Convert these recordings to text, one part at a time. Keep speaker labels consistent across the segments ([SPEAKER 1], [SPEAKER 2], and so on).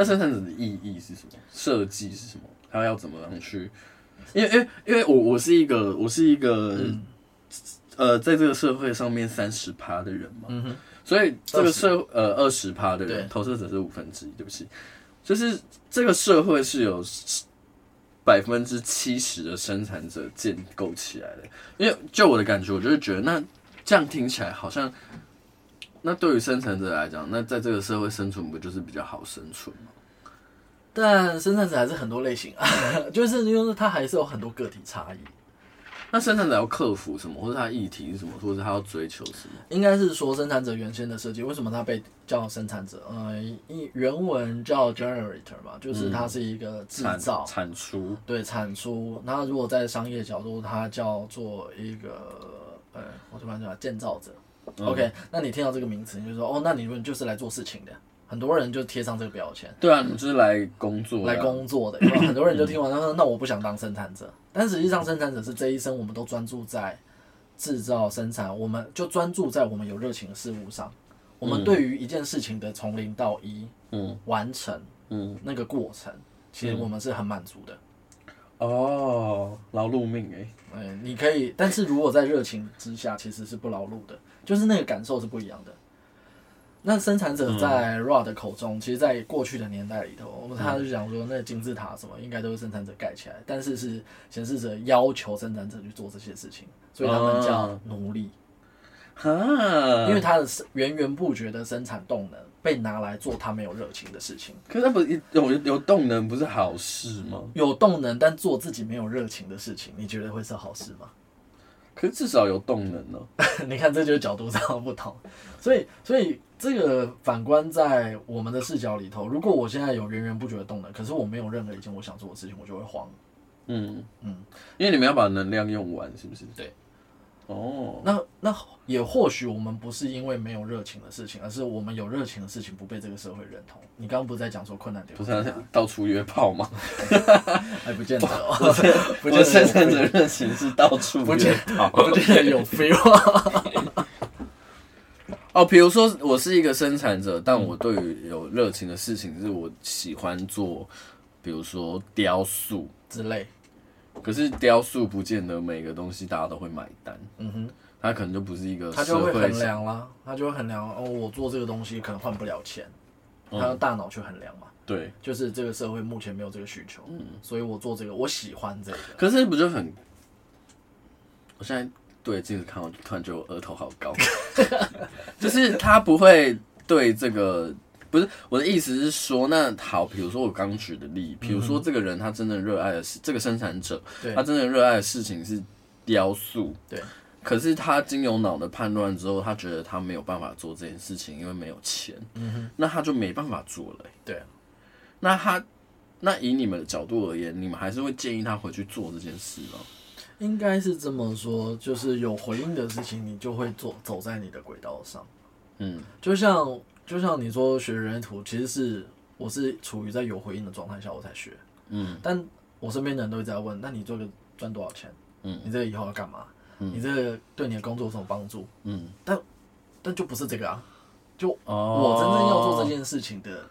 [SPEAKER 1] 那生产者的意义是什么？设计是什么？他要怎么样去？因为因为因为我我是一个我是一个、嗯、呃，在这个社会上面三十趴的人嘛，所以这个社呃二十趴的人，投射者是五分之一，对不起，就是这个社会是有百分之七十的生产者建构起来的。因为就我的感觉，我就是觉得那这样听起来好像，那对于生产者来讲，那在这个社会生存不就是比较好生存吗？
[SPEAKER 2] 但生产者还是很多类型啊，就是因为它还是有很多个体差异。
[SPEAKER 1] 那生产者要克服什么，或者他议题是什么，或者他要追求什么？
[SPEAKER 2] 应该是说生产者原先的设计，为什么他被叫生产者？呃，原文叫 generator 嘛，就是它是一个制造、
[SPEAKER 1] 产出。
[SPEAKER 2] 对，产出。那如果在商业角度，它叫做一个呃，我突然讲建造者。嗯、OK，那你听到这个名词，你就说哦，那你们就是来做事情的。很多人就贴上这个标签。
[SPEAKER 1] 对啊，你就是来工作、啊，
[SPEAKER 2] 来工作的。很多人就听完他说：“那我不想当生产者。”但实际上，生产者是这一生我们都专注在制造生产，我们就专注在我们有热情的事物上。我们对于一件事情的从零到一，嗯，完成，嗯，那个过程，其实我们是很满足的。
[SPEAKER 1] 哦，劳碌命哎、
[SPEAKER 2] 欸，哎，你可以，但是如果在热情之下，其实是不劳碌的，就是那个感受是不一样的。那生产者在 Rod 的口中，嗯、其实，在过去的年代里头，我们他就讲说，那金字塔什么，应该都是生产者盖起来，但是是显示者要求生产者去做这些事情，所以他们叫奴隶。
[SPEAKER 1] 啊，
[SPEAKER 2] 因为他的源源不绝的生产动能被拿来做他没有热情的事情。
[SPEAKER 1] 可是他不是有有动能不是好事吗？
[SPEAKER 2] 有动能但做自己没有热情的事情，你觉得会是好事吗？
[SPEAKER 1] 可是至少有动能呢。
[SPEAKER 2] 你看，这就是角度上的不同。所以，所以这个反观在我们的视角里头，如果我现在有源源不绝的动能，可是我没有任何一件我想做的事情，我就会慌。
[SPEAKER 1] 嗯嗯，嗯因为你们要把能量用完，是不是？
[SPEAKER 2] 对。
[SPEAKER 1] 哦，
[SPEAKER 2] 那那也或许我们不是因为没有热情的事情，而是我们有热情的事情不被这个社会认同。你刚刚不是在讲说困难点？
[SPEAKER 1] 不是、啊、到处约炮吗？
[SPEAKER 2] 还 不见得哦。
[SPEAKER 1] 不见得生产者热情是到处约炮，
[SPEAKER 2] 不见得有 feel。
[SPEAKER 1] 哦，比如说我是一个生产者，但我对于有热情的事情是我喜欢做，比如说雕塑
[SPEAKER 2] 之类。
[SPEAKER 1] 可是雕塑不见得每个东西大家都会买单，
[SPEAKER 2] 嗯哼，
[SPEAKER 1] 他可能就不是一个，
[SPEAKER 2] 他就会衡量啦，他就会衡量哦，我做这个东西可能换不了钱，他用大脑去衡量嘛，
[SPEAKER 1] 对，
[SPEAKER 2] 就是这个社会目前没有这个需求，嗯，所以我做这个，我喜欢这个，
[SPEAKER 1] 可是不就很，我现在对镜子看，我突然觉得我额头好高，就是他不会对这个。不是我的意思是说，那好，比如说我刚举的例，比如说这个人他真的热爱的是这个生产者，
[SPEAKER 2] 对
[SPEAKER 1] 他真的热爱的事情是雕塑，
[SPEAKER 2] 对。
[SPEAKER 1] 可是他经由脑的判断之后，他觉得他没有办法做这件事情，因为没有钱，
[SPEAKER 2] 嗯哼，
[SPEAKER 1] 那他就没办法做了，
[SPEAKER 2] 对。
[SPEAKER 1] 那他，那以你们的角度而言，你们还是会建议他回去做这件事吗？
[SPEAKER 2] 应该是这么说，就是有回应的事情，你就会做，走在你的轨道上，嗯，就像。就像你说学人类图，其实是我是处于在有回应的状态下我才学，
[SPEAKER 1] 嗯，
[SPEAKER 2] 但我身边的人都会在问，那你这个赚多少钱？
[SPEAKER 1] 嗯，
[SPEAKER 2] 你这个以后要干嘛？嗯，你这个对你的工作有什么帮助？
[SPEAKER 1] 嗯，
[SPEAKER 2] 但但就不是这个啊，就我真正要做这件事情的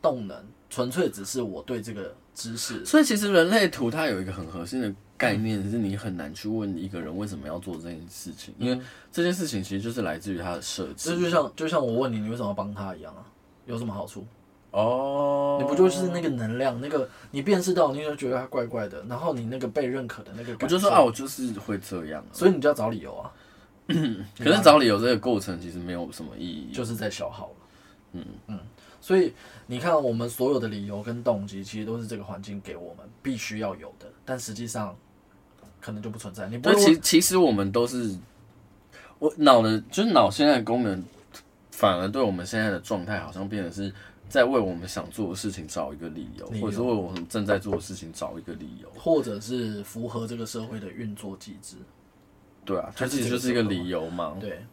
[SPEAKER 2] 动能，纯粹只是我对这个知识。
[SPEAKER 1] 所以其实人类图它有一个很核心的。概念是你很难去问一个人为什么要做这件事情，因为这件事情其实就是来自于他的设计。
[SPEAKER 2] 这就像就像我问你，你为什么要帮他一样啊？有什么好处？
[SPEAKER 1] 哦，
[SPEAKER 2] 你不就是那个能量，那个你辨识到，你就觉得他怪怪的，然后你那个被认可的那个感觉，
[SPEAKER 1] 我就说啊，我就是会这样，
[SPEAKER 2] 所以你就要找理由啊。
[SPEAKER 1] 可是找理由这个过程其实没有什么意义，
[SPEAKER 2] 就是在消耗了。
[SPEAKER 1] 嗯
[SPEAKER 2] 嗯，所以你看，我们所有的理由跟动机，其实都是这个环境给我们必须要有的，但实际上。可能就不存在。你不会
[SPEAKER 1] 其其实我们都是，我脑的，就是脑现在的功能，反而对我们现在的状态，好像变得是在为我们想做的事情找一个理由，理由或者是为我们正在做的事情找一个理由，
[SPEAKER 2] 或者是符合这个社会的运作机制。
[SPEAKER 1] 对啊，它其实就是一个理由嘛。
[SPEAKER 2] 对。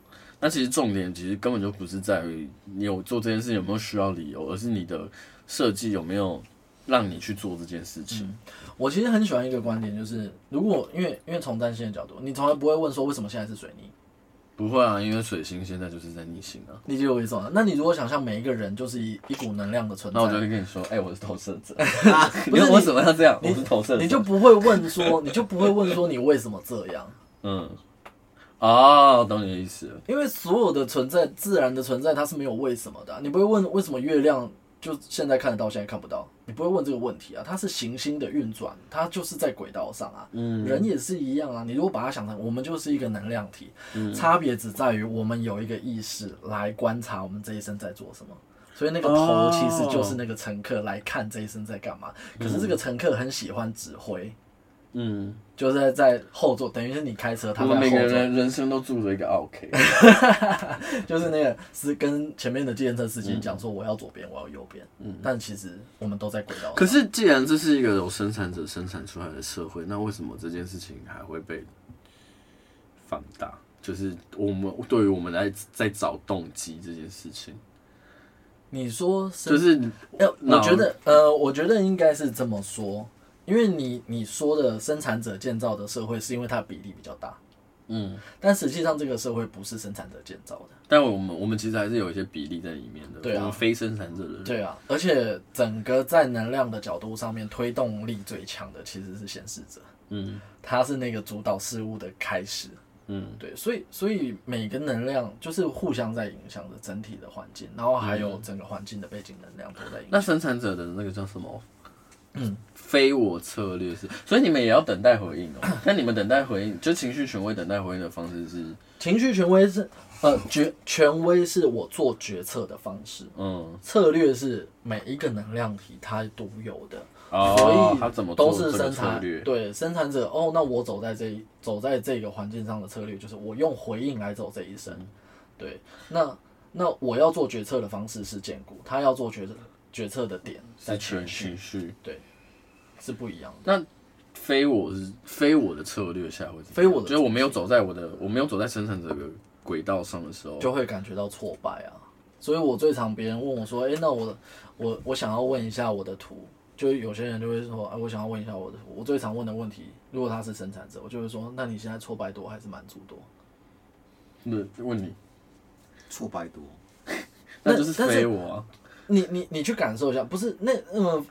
[SPEAKER 1] 那其实重点其实根本就不是在于你有做这件事有没有需要理由，而是你的设计有没有。让你去做这件事情。
[SPEAKER 2] 嗯，我其实很喜欢一个观点，就是如果因为因为从占星的角度，你从来不会问说为什么现在是水逆，
[SPEAKER 1] 不会啊，因为水星现在就是在逆行啊。
[SPEAKER 2] 理解我意思吗？那你如果想象每一个人就是一一股能量的存在，
[SPEAKER 1] 那我就会跟你说，哎、欸，我是投射者。
[SPEAKER 2] 不是
[SPEAKER 1] 你为什么要这
[SPEAKER 2] 样？
[SPEAKER 1] 我是投射者，
[SPEAKER 2] 你就不会问说，你就不会问说你为什么这样？
[SPEAKER 1] 嗯，哦，懂你的意思了。
[SPEAKER 2] 因为所有的存在，自然的存在，它是没有为什么的啊。你不会问为什么月亮就现在看得到，现在看不到。你不会问这个问题啊，它是行星的运转，它就是在轨道上啊。嗯，人也是一样啊。你如果把它想成，我们就是一个能量体，嗯，差别只在于我们有一个意识来观察我们这一生在做什么。所以那个头其实就是那个乘客来看这一生在干嘛。哦，可是这个乘客很喜欢指挥。嗯，就是在在后座，等于是你开车，他们每个
[SPEAKER 1] 人人生都住着一个 OK，
[SPEAKER 2] 就是那个是跟前面的计程车司机讲说我要左边，我要右边。嗯，但其实我们都在轨道。
[SPEAKER 1] 可是既然这是一个由生产者生产出来的社会，那为什么这件事情还会被放大？就是我们对于我们来在找动机这件事情，
[SPEAKER 2] 你说
[SPEAKER 1] 就是
[SPEAKER 2] 要？我觉得呃，我觉得应该是这么说。因为你你说的生产者建造的社会，是因为它的比例比较大，嗯，但实际上这个社会不是生产者建造的。
[SPEAKER 1] 但我们我们其实还是有一些比例在里面的，
[SPEAKER 2] 对啊，
[SPEAKER 1] 非生产者的人，
[SPEAKER 2] 对啊，而且整个在能量的角度上面，推动力最强的其实是显示者，嗯，他是那个主导事物的开始，嗯，对，所以所以每个能量就是互相在影响着整体的环境，然后还有整个环境的背景能量都在影响。
[SPEAKER 1] 那生产者的那个叫什么？嗯，非我策略是，所以你们也要等待回应哦。那你们等待回应，就情绪权威等待回应的方式是？
[SPEAKER 2] 情绪权威是，呃，决权威是我做决策的方式。嗯，策略是每一个能量体它独有的，哦、所以它怎么都是生产对生产者。哦，那我走在这一走在这个环境上的策略就是我用回应来走这一生。对，那那我要做决策的方式是建构，他要做决策。决策的点在情绪，对，是不一样的。
[SPEAKER 1] 那非我是非我的策略下会怎么样？非我的，就是我没有走在我的，我没有走在生产者的轨道上的时候，
[SPEAKER 2] 就会感觉到挫败啊。所以我最常别人问我说：“哎、欸，那我我我想要问一下我的图。”就有些人就会说：“哎、啊，我想要问一下我的图。”我最常问的问题，如果他是生产者，我就会说：“那你现在挫败多还是满足多？”
[SPEAKER 1] 那问你
[SPEAKER 3] 挫败多，
[SPEAKER 1] 那就是非我啊。
[SPEAKER 2] 你你你去感受一下，不是那那么。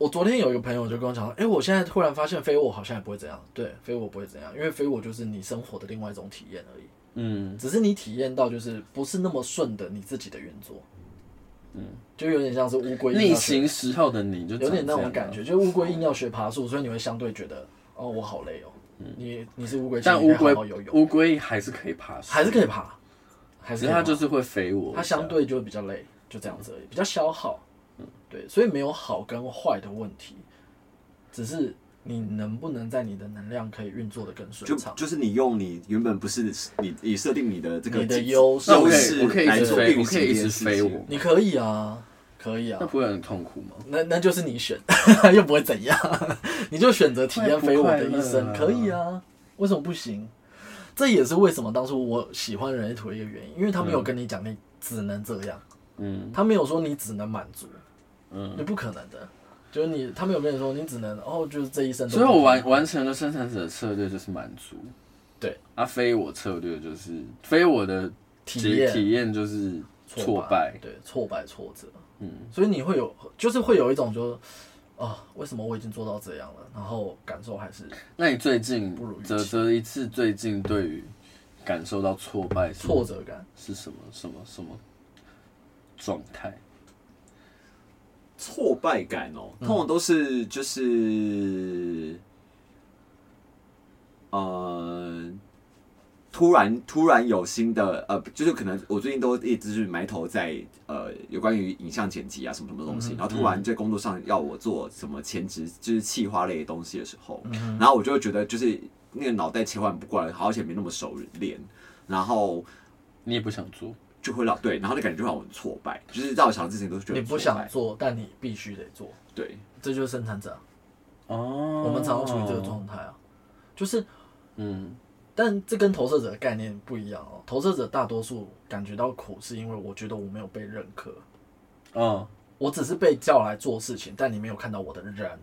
[SPEAKER 2] 我昨天有一个朋友就跟我讲，哎、欸，我现在突然发现飞我好像也不会怎样。对，飞我不会怎样，因为飞我就是你生活的另外一种体验而已。嗯，只是你体验到就是不是那么顺的你自己的运作。嗯，就有点像是乌龟
[SPEAKER 1] 逆行时候的你就
[SPEAKER 2] 有点那种感觉，就乌龟硬要学爬树，所以你会相对觉得哦，我好累哦。嗯，你你是乌龟，
[SPEAKER 1] 但乌龟乌龟还是可以爬树，
[SPEAKER 2] 还是可以爬，还是
[SPEAKER 1] 它就是会飞我，
[SPEAKER 2] 它相对就会比较累。就这样子而已，比较消耗，嗯，对，所以没有好跟坏的问题，只是你能不能在你的能量可以运作的更顺畅，
[SPEAKER 3] 就是你用你原本不是你你设定你的这个
[SPEAKER 2] 你的
[SPEAKER 1] 优势，我可以一直飞，我可以一直飞我，
[SPEAKER 2] 你可以啊，可以啊，
[SPEAKER 1] 那不会很痛苦吗？
[SPEAKER 2] 那那就是你选，又不会怎样，你就选择体验飞我的一生，可以啊，为什么不行？这也是为什么当初我喜欢人类图的一个原因，因为他没有跟你讲你只能这样。嗯，他没有说你只能满足，嗯，你不可能的，就是你，他没有跟你说你只能哦，就是这一生。
[SPEAKER 1] 所以我完完成了生产者的策略就是满足，
[SPEAKER 2] 对，
[SPEAKER 1] 啊，非我策略就是非我的体验。体验就是挫败，
[SPEAKER 2] 对，挫败挫折，嗯，所以你会有就是会有一种就是啊，为什么我已经做到这样了，然后感受还是？
[SPEAKER 1] 那你最近啧啧一次最近对于感受到挫败
[SPEAKER 2] 挫折感。
[SPEAKER 1] 是什么什么什么？状态，
[SPEAKER 3] 挫败感哦，通常都是就是，嗯、呃，突然突然有新的呃，就是可能我最近都一直是埋头在呃有关于影像剪辑啊什么什么东西，嗯、然后突然在工作上要我做什么前置就是企划类的东西的时候，嗯、然后我就会觉得就是那个脑袋切换不过来，好像没那么熟练，然后
[SPEAKER 1] 你也不想做。
[SPEAKER 3] 就会让对，然后就感觉就让我很挫败，就是在我想之前都是觉得
[SPEAKER 2] 你不想做，但你必须得做。
[SPEAKER 3] 对，
[SPEAKER 2] 这就是生产者。哦，我们常常处于这个状态啊，就是嗯，但这跟投射者的概念不一样哦。投射者大多数感觉到苦，是因为我觉得我没有被认可。嗯，我只是被叫来做事情，但你没有看到我的人，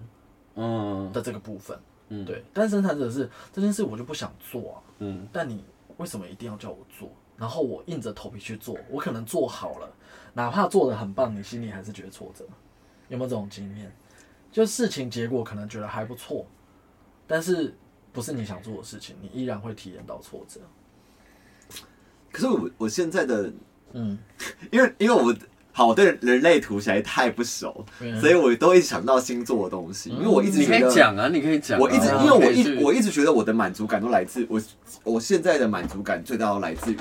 [SPEAKER 2] 嗯的这个部分。嗯，对。但生产者是这件事我就不想做啊。嗯，但你。为什么一定要叫我做？然后我硬着头皮去做，我可能做好了，哪怕做的很棒，你心里还是觉得挫折。有没有这种经验？就事情结果可能觉得还不错，但是不是你想做的事情，你依然会体验到挫折。
[SPEAKER 3] 可是我我现在的，
[SPEAKER 2] 嗯，
[SPEAKER 3] 因为因为我好我对人类图实在太不熟，
[SPEAKER 2] 嗯、
[SPEAKER 3] 所以我都会想到星座的东西。因为我一直
[SPEAKER 1] 你可以讲啊，你可以讲、啊。
[SPEAKER 3] 我一直、
[SPEAKER 1] 啊、
[SPEAKER 3] 因为我一我一直觉得我的满足感都来自我，我现在的满足感最大都来自于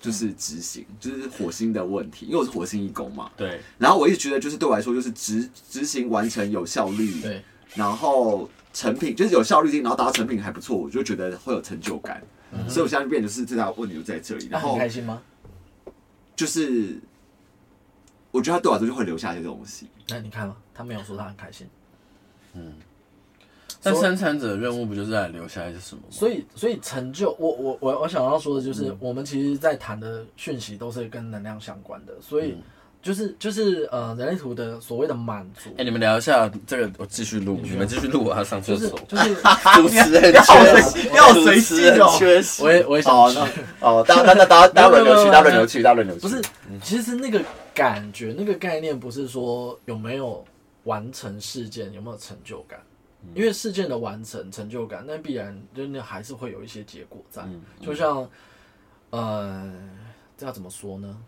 [SPEAKER 3] 就是执行，就是火星的问题。因为我是火星一宫嘛，
[SPEAKER 1] 对。
[SPEAKER 3] 然后我一直觉得就是对我来说就是执执行完成有效率，
[SPEAKER 2] 对。
[SPEAKER 3] 然后成品就是有效率性，然后达到成品还不错，我就觉得会有成就感。嗯、所以我现在变就是最大的问题就在这里，然后
[SPEAKER 2] 很开心吗？
[SPEAKER 3] 就是我觉得他对我来说就会留下一些东西。
[SPEAKER 2] 那你看嘛，他没有说他很开心。
[SPEAKER 1] 嗯，但生产者的任务不就是在留下一些什么吗？
[SPEAKER 2] 所以，所以成就我我我我想要说的就是，嗯、我们其实，在谈的讯息都是跟能量相关的，所以。嗯就是就是呃，人类图的所谓的满足。哎、
[SPEAKER 1] 欸，你们聊一下这个，我继续录，你们继续录，我要上厕所。
[SPEAKER 2] 就是
[SPEAKER 1] 主持人
[SPEAKER 3] 缺，要随机哦。缺席，
[SPEAKER 2] 我也我也想
[SPEAKER 3] 哦，哦，大家大家大家 轮流去，大家轮流去，大家轮流去。
[SPEAKER 2] 不是，其实那个感觉，那个概念不是说有没有完成事件，有没有成就感，因为事件的完成成就感，那必然就那还是会有一些结果在。就像呃，这要怎么说呢？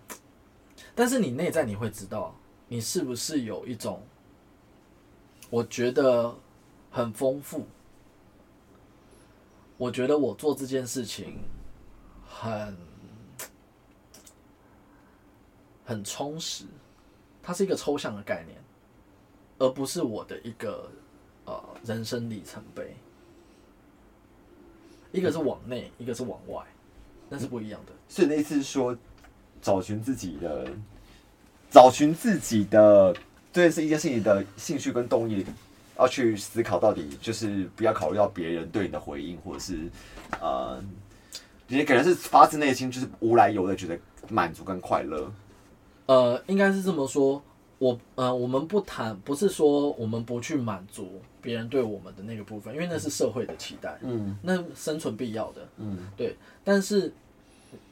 [SPEAKER 2] 但是你内在你会知道，你是不是有一种，我觉得很丰富。我觉得我做这件事情很很充实，它是一个抽象的概念，而不是我的一个呃人生里程碑。一个是往内，一个是往外，那是不一样的。
[SPEAKER 3] 所以那意思是说。找寻自己的，找寻自己的，这是一件事情的兴趣跟动力，要去思考到底就是不要考虑到别人对你的回应，或者是呃，也可能是发自内心就是无来由的觉得满足跟快乐。
[SPEAKER 2] 呃，应该是这么说，我呃，我们不谈，不是说我们不去满足别人对我们的那个部分，因为那是社会的期待，嗯，那生存必要的，嗯，对，但是。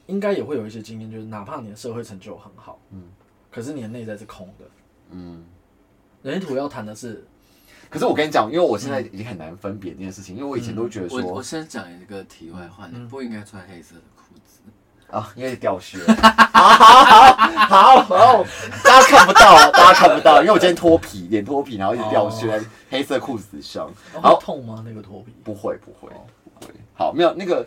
[SPEAKER 2] 应该也会有一些经验，就是哪怕你的社会成就很好，嗯，可是你的内在是空的，嗯。人类图要谈的是，可是我跟你讲，因为我现在已经很难分别这件事情，因为我以前都觉得说，
[SPEAKER 1] 我我先讲一个题外话，你不应该穿黑色的裤子
[SPEAKER 3] 啊，因为掉屑。好好好好好，大家看不到，大家看不到，因为我今天脱皮，脸脱皮，然后一直掉屑在黑色裤子上。
[SPEAKER 2] 好痛吗？那个脱皮？
[SPEAKER 3] 不会不会不会。好，没有那个。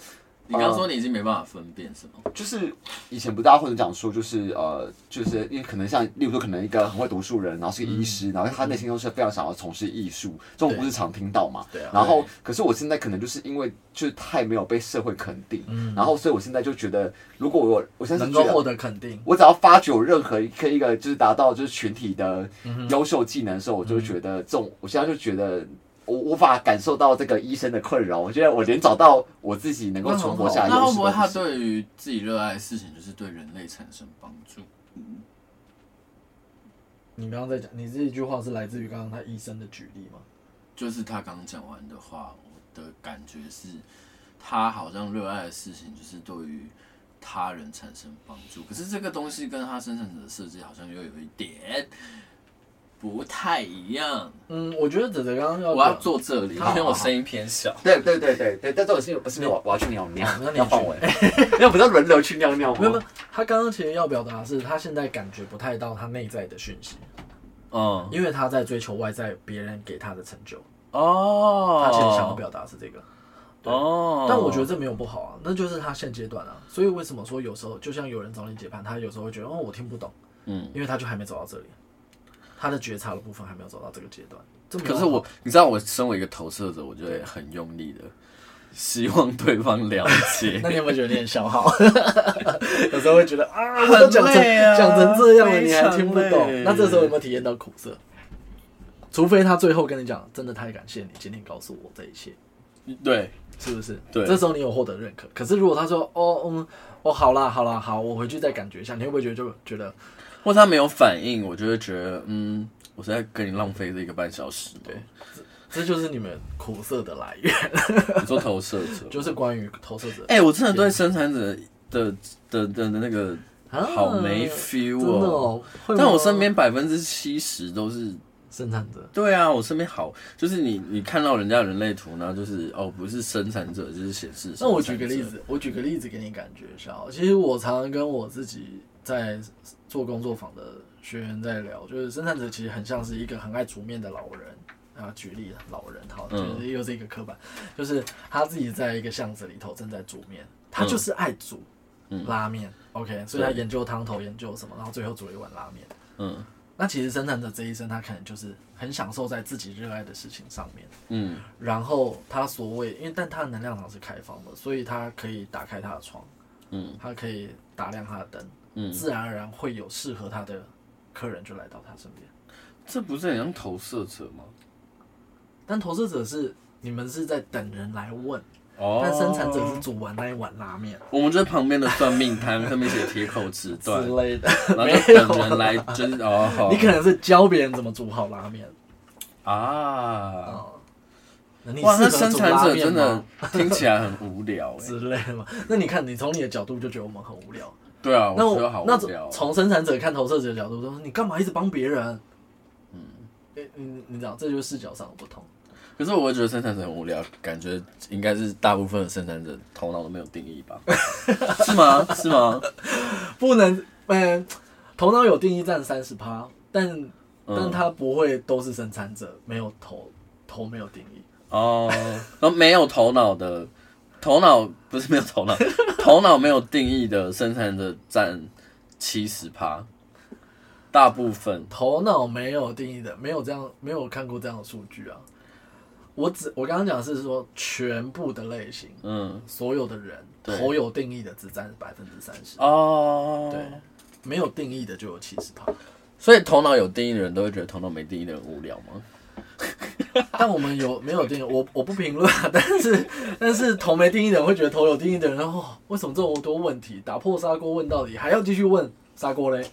[SPEAKER 1] 你刚刚说你已经没办法分辨什么？
[SPEAKER 3] 就是以前不大家会讲说，就是呃，就是因为可能像，例如说，可能一个很会读书人，然后是个医师，然后他内心都是非常想要从事艺术，这种不是常听到嘛？对啊。然后，可是我现在可能就是因为就是太没有被社会肯定，然后所以我现在就觉得，如果我我现在
[SPEAKER 2] 能够获得肯定，
[SPEAKER 3] 我只要发觉有任何一个一个就是达到就是群体的优秀技能的时候，我就觉得这种，我现在就觉得。我无法感受到这个医生的困扰，我觉得我连找到我自己能够存活下来。
[SPEAKER 1] 那会不会他对于自己热爱的事情，就是对人类产生帮助？嗯。
[SPEAKER 2] 你刚刚在讲，你这一句话是来自于刚刚他医生的举例吗？
[SPEAKER 1] 就是他刚刚讲完的话，我的感觉是，他好像热爱的事情就是对于他人产生帮助。可是这个东西跟他生产者的设计好像又有一点。不太一样，
[SPEAKER 2] 嗯，我觉得哲哲刚刚要
[SPEAKER 1] 我要坐这里，因为我声音偏小。
[SPEAKER 3] 对对对对对，但这种事情不是因为我我要去尿尿，你要放我，因为不是轮流去尿尿吗？
[SPEAKER 2] 没有没有，他刚刚其实要表达的是，他现在感觉不太到他内在的讯息，嗯，因为他在追求外在别人给他的成就。哦，他其实想要表达是这个，哦，但我觉得这没有不好啊，那就是他现阶段啊。所以为什么说有时候就像有人找你解盘，他有时候会觉得哦，我听不懂，嗯，因为他就还没走到这里。他的觉察的部分还没有走到这个阶段，
[SPEAKER 1] 可是我，你知道，我身为一个投射者，我就会很用力的希望对方了解。
[SPEAKER 2] 那你有没有觉得有点消耗？有时候会觉得啊，我都讲成讲成这样了，你还听不懂？那这时候有没有体验到苦涩？除非他最后跟你讲，真的太感谢你今天告诉我这一切。
[SPEAKER 1] 对，
[SPEAKER 2] 是不是？
[SPEAKER 1] 对，
[SPEAKER 2] 这时候你有获得认可。可是如果他说，哦，嗯，哦，好啦，好啦，好，我回去再感觉一下，你会不会觉得就觉得？
[SPEAKER 1] 或他没有反应，我就会觉得，嗯，我是在跟你浪费这一个半小时。对，
[SPEAKER 2] 这就是你们苦涩的来源。
[SPEAKER 1] 你说投射者，
[SPEAKER 2] 就是关于投射者。
[SPEAKER 1] 哎、欸，我真的对生产者的的的的那个好没 feel 哦。啊、但我身边百分之七十都是
[SPEAKER 2] 生产者。
[SPEAKER 1] 对啊，我身边好，就是你你看到人家人类图，然后就是哦，不是生产者就是显示。
[SPEAKER 2] 那我举个例子，我举个例子给你感觉一下。其实我常常跟我自己在做工作坊的学员在聊，就是生产者其实很像是一个很爱煮面的老人。啊，举例老人，好，就是又是一个刻板，嗯、就是他自己在一个巷子里头正在煮面，他就是爱煮拉面、嗯、，OK，所以他研究汤头，研究什么，然后最后煮了一碗拉面。嗯，那其实生产者这一生，他可能就是很享受在自己热爱的事情上面。嗯，然后他所谓，因为但他的能量场是开放的，所以他可以打开他的窗，嗯，他可以打亮他的灯，嗯，自然而然会有适合他的客人就来到他身边。
[SPEAKER 1] 这不是很像投射者吗？
[SPEAKER 2] 但投射者是你们是在等人来问，哦、但生产者是煮完那一碗拉面。
[SPEAKER 1] 我们就在旁边的算命摊上面写铁口直断
[SPEAKER 2] 之类的，
[SPEAKER 1] 然后就 等人来就是哦。
[SPEAKER 2] 你可能是教别人怎么煮好拉面
[SPEAKER 1] 啊。哦、哇，那生产者真的听起来很无聊
[SPEAKER 2] 之类的嘛？那你看，你从你的角度就觉得我们很无聊。
[SPEAKER 1] 对啊，
[SPEAKER 2] 那我。那从生产者看投射者的角度说，你干嘛一直帮别人？嗯，你你知道，这就是视角上的不同。
[SPEAKER 1] 可是我会觉得生产者很无聊，感觉应该是大部分的生产者头脑都没有定义吧？是吗？是吗？
[SPEAKER 2] 不能，嗯，头脑有定义占三十趴，但、嗯、但他不会都是生产者，没有头头没有定义
[SPEAKER 1] 哦，然后没有头脑的头脑不是没有头脑，头脑没有定义的生产者占七十趴，大部分。
[SPEAKER 2] 头脑没有定义的，没有这样，没有看过这样的数据啊。我只我刚刚讲是说全部的类型，嗯，所有的人头有定义的只占百分之三十。哦，对，没有定义的就有七十趴，
[SPEAKER 1] 所以头脑有定义的人都会觉得头脑没定义的人无聊吗？
[SPEAKER 2] 但我们有没有定义？我我不评论啊，但是但是头没定义的人会觉得头有定义的人哦，为什么这么多问题？打破砂锅问到底，还要继续问砂锅嘞？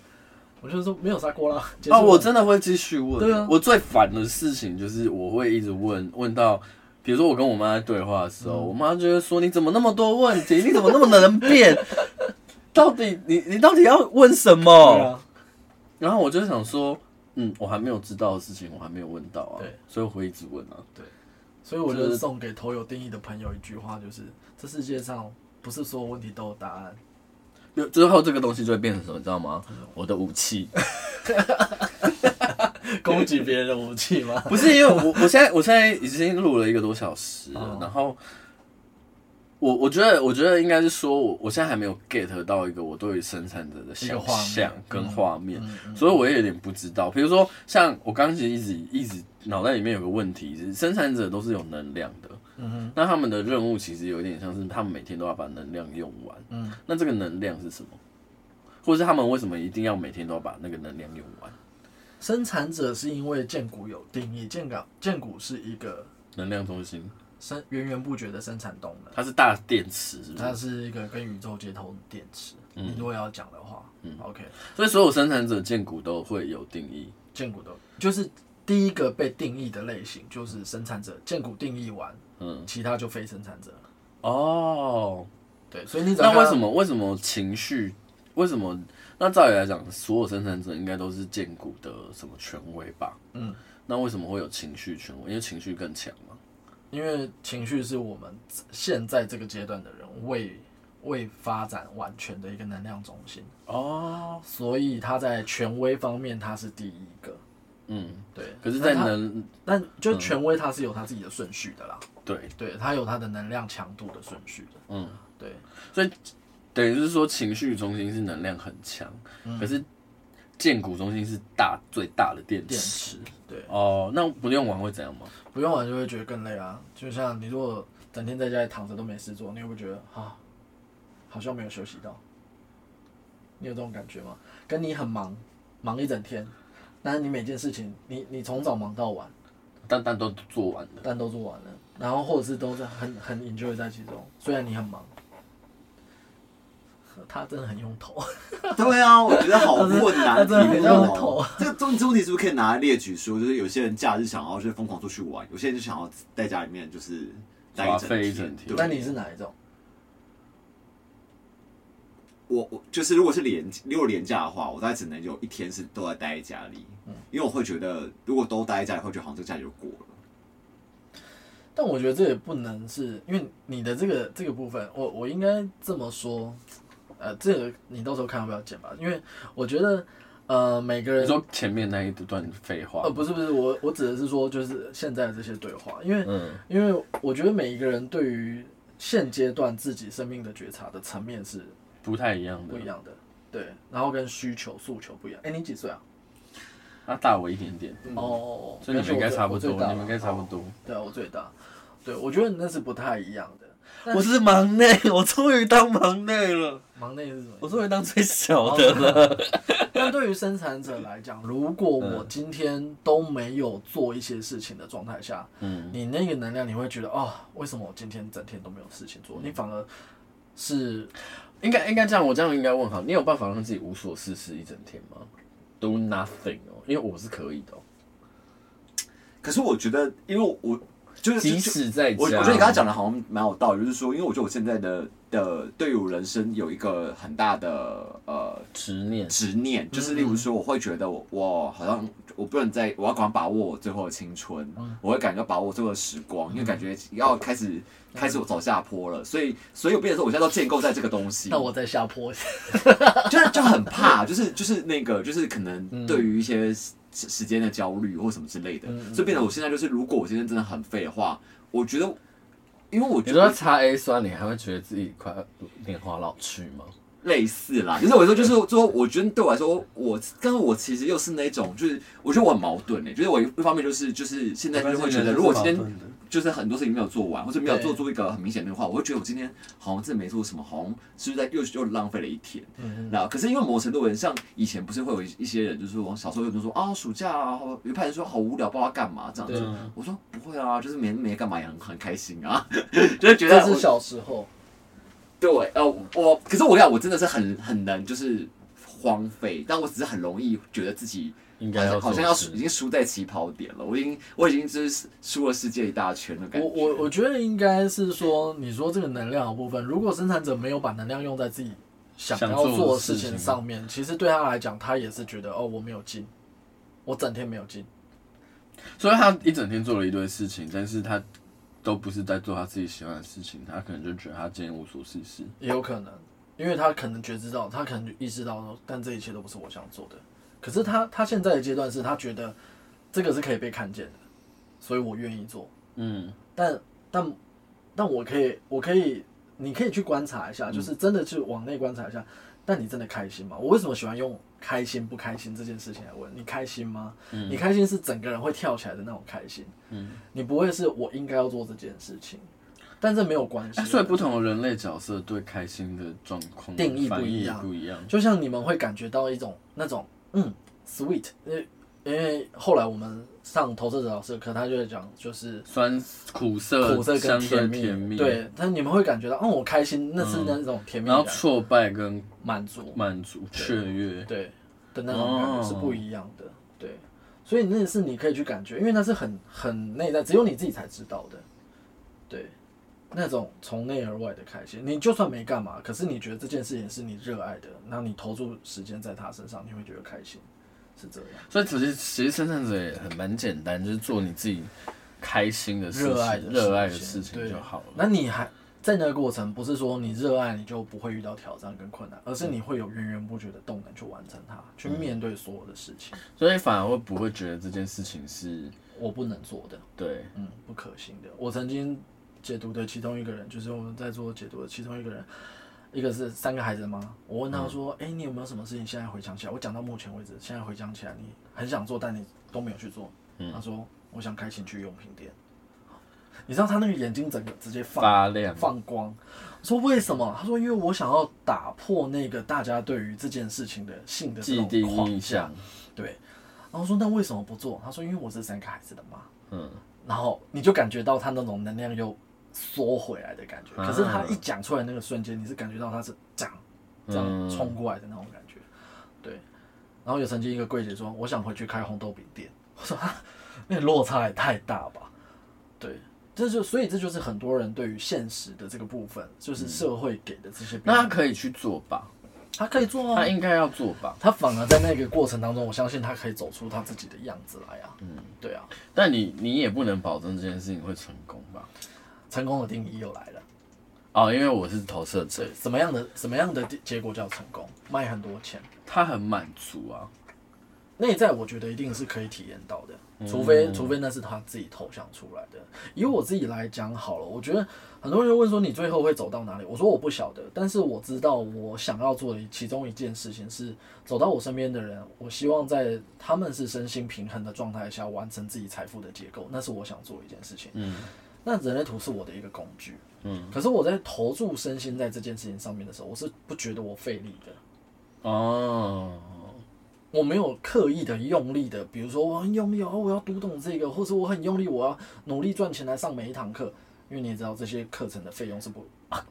[SPEAKER 2] 我就是说没有砂锅啦。
[SPEAKER 1] 啊，我真的会继续问。对啊，我最烦的事情就是我会一直问，问到，比如说我跟我妈在对话的时候，嗯、我妈就会说：“你怎么那么多问题？你怎么那么能变？到底你你到底要问什么？”啊、然后我就想说：“嗯，我还没有知道的事情，我还没有问到啊。”对，所以我会一直问啊。
[SPEAKER 2] 对，所以我就送给头有定义的朋友一句话，就是：这世界上不是所有问题都有答案。
[SPEAKER 1] 有之后这个东西就会变成什么，你知道吗？我的武器，
[SPEAKER 2] 攻击别人的武器吗？
[SPEAKER 1] 不是，因为我我现在我现在已经录了一个多小时然后我我觉得我觉得应该是说我我现在还没有 get 到一个我对于生产者的想象跟画面，嗯、所以我也有点不知道。比如说像我刚刚其实一直一直脑袋里面有个问题是，生产者都是有能量的。嗯哼，那他们的任务其实有点像是他们每天都要把能量用完。嗯，那这个能量是什么？或者是他们为什么一定要每天都要把那个能量用完？
[SPEAKER 2] 生产者是因为荐骨有定义，荐骨荐骨是一个
[SPEAKER 1] 能量中心，
[SPEAKER 2] 生源源不绝的生产动能。
[SPEAKER 1] 它是大电池是不是？
[SPEAKER 2] 它是一个跟宇宙接通的电池。嗯，你如果要讲的话，嗯，OK。
[SPEAKER 1] 所以所有生产者建股都会有定义，
[SPEAKER 2] 建股都就是第一个被定义的类型，就是生产者建股定义完。嗯，其他就非生产者了。哦，对，所以你
[SPEAKER 1] 那为什么为什么情绪为什么？那照理来讲，所有生产者应该都是建股的什么权威吧？嗯，那为什么会有情绪权威？因为情绪更强嘛。
[SPEAKER 2] 因为情绪是我们现在这个阶段的人未未发展完全的一个能量中心。哦，所以他在权威方面他是第一个。嗯，对。
[SPEAKER 1] 可是，在能，
[SPEAKER 2] 但就权威他是有他自己的顺序的啦。
[SPEAKER 1] 对，
[SPEAKER 2] 对，他有他的能量强度的顺序的。嗯，对，
[SPEAKER 1] 所以等于是说，情绪中心是能量很强，嗯、可是建骨中心是大最大的电池。电池
[SPEAKER 2] 对。
[SPEAKER 1] 哦，那不用玩会怎样吗？
[SPEAKER 2] 不用完就会觉得更累啊。就像你如果整天在家里躺着都没事做，你会不会觉得啊，好像没有休息到？你有这种感觉吗？跟你很忙，忙一整天，但是你每件事情，你你从早忙到晚，
[SPEAKER 1] 但但都做完了，
[SPEAKER 2] 但都做完了。然后或者是都在很很 enjoy 在其中，虽然你很忙，他真的很用头。
[SPEAKER 3] 对啊，我觉得好困难。
[SPEAKER 2] 他真的很用头。
[SPEAKER 3] 这个中中题是不是可以拿来列举说，就是有些人假日想要就是疯狂出去玩，有些人就想要在家里面就是待一整天。
[SPEAKER 2] 那你是哪一种？
[SPEAKER 3] 我我就是如果是连如果连假的话，我大概只能有一天是都在待在家里，嗯，因为我会觉得如果都待在家里，会觉得好像这个假就过了。
[SPEAKER 2] 但我觉得这也不能是因为你的这个这个部分，我我应该这么说，呃，这个你到时候看要不要剪吧？因为我觉得，呃，每个人
[SPEAKER 1] 你说前面那一段废话，
[SPEAKER 2] 呃，不是不是，我我指的是说，就是现在的这些对话，因为，嗯，因为我觉得每一个人对于现阶段自己生命的觉察的层面是
[SPEAKER 1] 不太一样的，
[SPEAKER 2] 不一样的，对，然后跟需求诉求不一样。哎，你几岁啊？
[SPEAKER 1] 他大我一点点
[SPEAKER 2] 哦，
[SPEAKER 1] 所以你们应该差不多，你们应该差不多。
[SPEAKER 2] 对啊，我最大。对，我觉得那是不太一样的。
[SPEAKER 1] 我是忙内，我终于当忙内了。
[SPEAKER 2] 忙内是什么？
[SPEAKER 1] 我终于当最小的了。
[SPEAKER 2] 但对于生产者来讲，如果我今天都没有做一些事情的状态下，嗯，你那个能量你会觉得哦，为什么我今天整天都没有事情做？你反而是
[SPEAKER 1] 应该应该这样，我这样应该问好，你有办法让自己无所事事一整天吗？Do nothing 哦，因为我是可以的。
[SPEAKER 3] 可是我觉得，因为我。就是
[SPEAKER 1] 即使在家，
[SPEAKER 3] 我我觉得你刚才讲的好像蛮有道理，就是说，因为我觉得我现在的的对于我人生有一个很大的呃
[SPEAKER 1] 执念，
[SPEAKER 3] 执念，就是例如说，我会觉得我我好像我不能再，我要赶快把握我最后的青春，我会感觉把握最后的时光，因为感觉要开始开始我走下坡了，所以所以我变成说，我现在都建构在这个东西，
[SPEAKER 2] 那我在下坡，
[SPEAKER 3] 就是就很怕，就是就是那个就是可能对于一些。时间的焦虑或什么之类的，嗯、所以变得我现在就是，如果我今天真的很废的话，我觉得，因为我觉得
[SPEAKER 1] 擦 A 酸，你还会觉得自己快要年华老去吗？
[SPEAKER 3] 类似啦，就是我说，就是说，我觉得对我来说，我刚刚我其实又是那种，就是我觉得我很矛盾诶，就是我一方面就是就是现在就会觉得，如果今天。就是很多事情没有做完，或者没有做出一个很明显的话，我会觉得我今天好像真的没做什么，好像是不是在又又浪费了一天。嗯，然后可是因为某程度人，像以前不是会有一些人，就是说小时候有人说啊，暑假啊，有一派人说好无聊，不知道干嘛这样子。我说不会啊，就是没没干嘛也很很开心啊，就是觉得
[SPEAKER 2] 这是小时候。
[SPEAKER 3] 对，呃，我可是我讲我真的是很很难就是荒废，但我只是很容易觉得自己。
[SPEAKER 1] 应该要
[SPEAKER 3] 好像要已经输在起跑点了，我已经我已经就是输了世界一大圈的感觉。
[SPEAKER 2] 我我我觉得应该是说，你说这个能量的部分，如果生产者没有把能量用在自己想要做的事情上面，其实对他来讲，他也是觉得哦，我没有劲，我整天没有劲，
[SPEAKER 1] 所以他一整天做了一堆事情，但是他都不是在做他自己喜欢的事情，他可能就觉得他今天无所事事，
[SPEAKER 2] 也有可能，因为他可能觉知到，他可能就意识到说，但这一切都不是我想做的。可是他他现在的阶段是他觉得这个是可以被看见的，所以我愿意做。嗯，但但但我可以我可以你可以去观察一下，就是真的去往内观察一下。但你真的开心吗？我为什么喜欢用开心不开心这件事情来问你？开心吗？你开心是整个人会跳起来的那种开心。嗯，你不会是我应该要做这件事情，但这没有关系。
[SPEAKER 1] 所以不同的人类角色对开心的状况
[SPEAKER 2] 定义不一样，
[SPEAKER 1] 不一样。
[SPEAKER 2] 就像你们会感觉到一种那种。嗯，sweet，因为因为后来我们上投射者老师的课，他就会讲，就是
[SPEAKER 1] 酸苦涩、
[SPEAKER 2] 苦涩跟甜蜜，甜蜜。对，但你们会感觉到，哦，我开心，那是那种甜蜜、嗯，
[SPEAKER 1] 然后挫败跟
[SPEAKER 2] 满足、
[SPEAKER 1] 满足、雀跃，
[SPEAKER 2] 对的那种感觉是不一样的，哦、对，所以那是你可以去感觉，因为那是很很内在，只有你自己才知道的，对。那种从内而外的开心，你就算没干嘛，可是你觉得这件事情是你热爱的，那你投注时间在他身上，你会觉得开心，是这样。
[SPEAKER 1] 所以其实其实生产者也很蛮简单，就是做你自己开心的事情、
[SPEAKER 2] 热爱的
[SPEAKER 1] 热爱的事情就好了。
[SPEAKER 2] 那你还在那个过程，不是说你热爱你就不会遇到挑战跟困难，而是你会有源源不绝的动能去完成它，嗯、去面对所有的事情。
[SPEAKER 1] 所以反而会不会觉得这件事情是
[SPEAKER 2] 我不能做的？
[SPEAKER 1] 对，
[SPEAKER 2] 嗯，不可行的。我曾经。解读的其中一个人，就是我们在做解读的其中一个人，一个是三个孩子的妈。我问他说：“哎、嗯欸，你有没有什么事情现在回想起来？我讲到目前为止，现在回想起来，你很想做，但你都没有去做。嗯”他说：“我想开情趣用品店。”你知道他那个眼睛整个直接放
[SPEAKER 1] 发亮、
[SPEAKER 2] 放光。我说：“为什么？”他说：“因为我想要打破那个大家对于这件事情的性的这种框架。”对。然后我说：“那为什么不做？”他说：“因为我是三个孩子的妈。”嗯。然后你就感觉到他那种能量又。缩回来的感觉，可是他一讲出来那个瞬间，你是感觉到他是这样这样冲过来的那种感觉。对，然后有曾经一个柜姐说：“我想回去开红豆饼店。”我说：“那落差也太大吧？”对，这就所以这就是很多人对于现实的这个部分，就是社会给的这些。
[SPEAKER 1] 那他可以去做吧？
[SPEAKER 2] 他可以做啊，
[SPEAKER 1] 他应该要做吧？
[SPEAKER 2] 他反而在那个过程当中，我相信他可以走出他自己的样子来啊。嗯，对啊。
[SPEAKER 1] 但你你也不能保证这件事情会成功吧？
[SPEAKER 2] 成功的定义又来了。
[SPEAKER 1] 哦，因为我是投射者。
[SPEAKER 2] 什么样的什么样的结果叫成功？卖很多钱，
[SPEAKER 1] 他很满足啊。
[SPEAKER 2] 内在我觉得一定是可以体验到的，除非、嗯、除非那是他自己投降出来的。以我自己来讲好了，我觉得很多人问说你最后会走到哪里？我说我不晓得，但是我知道我想要做的其中一件事情是走到我身边的人，我希望在他们是身心平衡的状态下完成自己财富的结构，那是我想做的一件事情。嗯，那人类图是我的一个工具。嗯，可是我在投注身心在这件事情上面的时候，我是不觉得我费力的。哦。我没有刻意的用力的，比如说我很用力哦，我要读懂这个，或者我很用力，我要努力赚钱来上每一堂课，因为你也知道这些课程的费用是不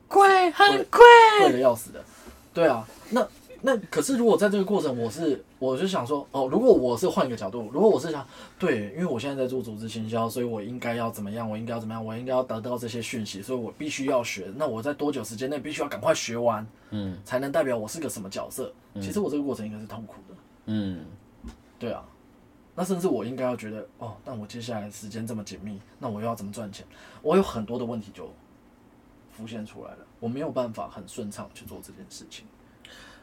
[SPEAKER 1] 贵，很贵，
[SPEAKER 2] 贵的要死的。对啊，那那可是如果在这个过程，我是我就想说哦，如果我是换一个角度，如果我是想对，因为我现在在做组织行销，所以我应该要怎么样？我应该要怎么样？我应该要得到这些讯息，所以我必须要学。那我在多久时间内必须要赶快学完，嗯，才能代表我是个什么角色？其实我这个过程应该是痛苦的。嗯，对啊，那甚至我应该要觉得哦，但我接下来时间这么紧密，那我又要怎么赚钱？我有很多的问题就浮现出来了，我没有办法很顺畅去做这件事情。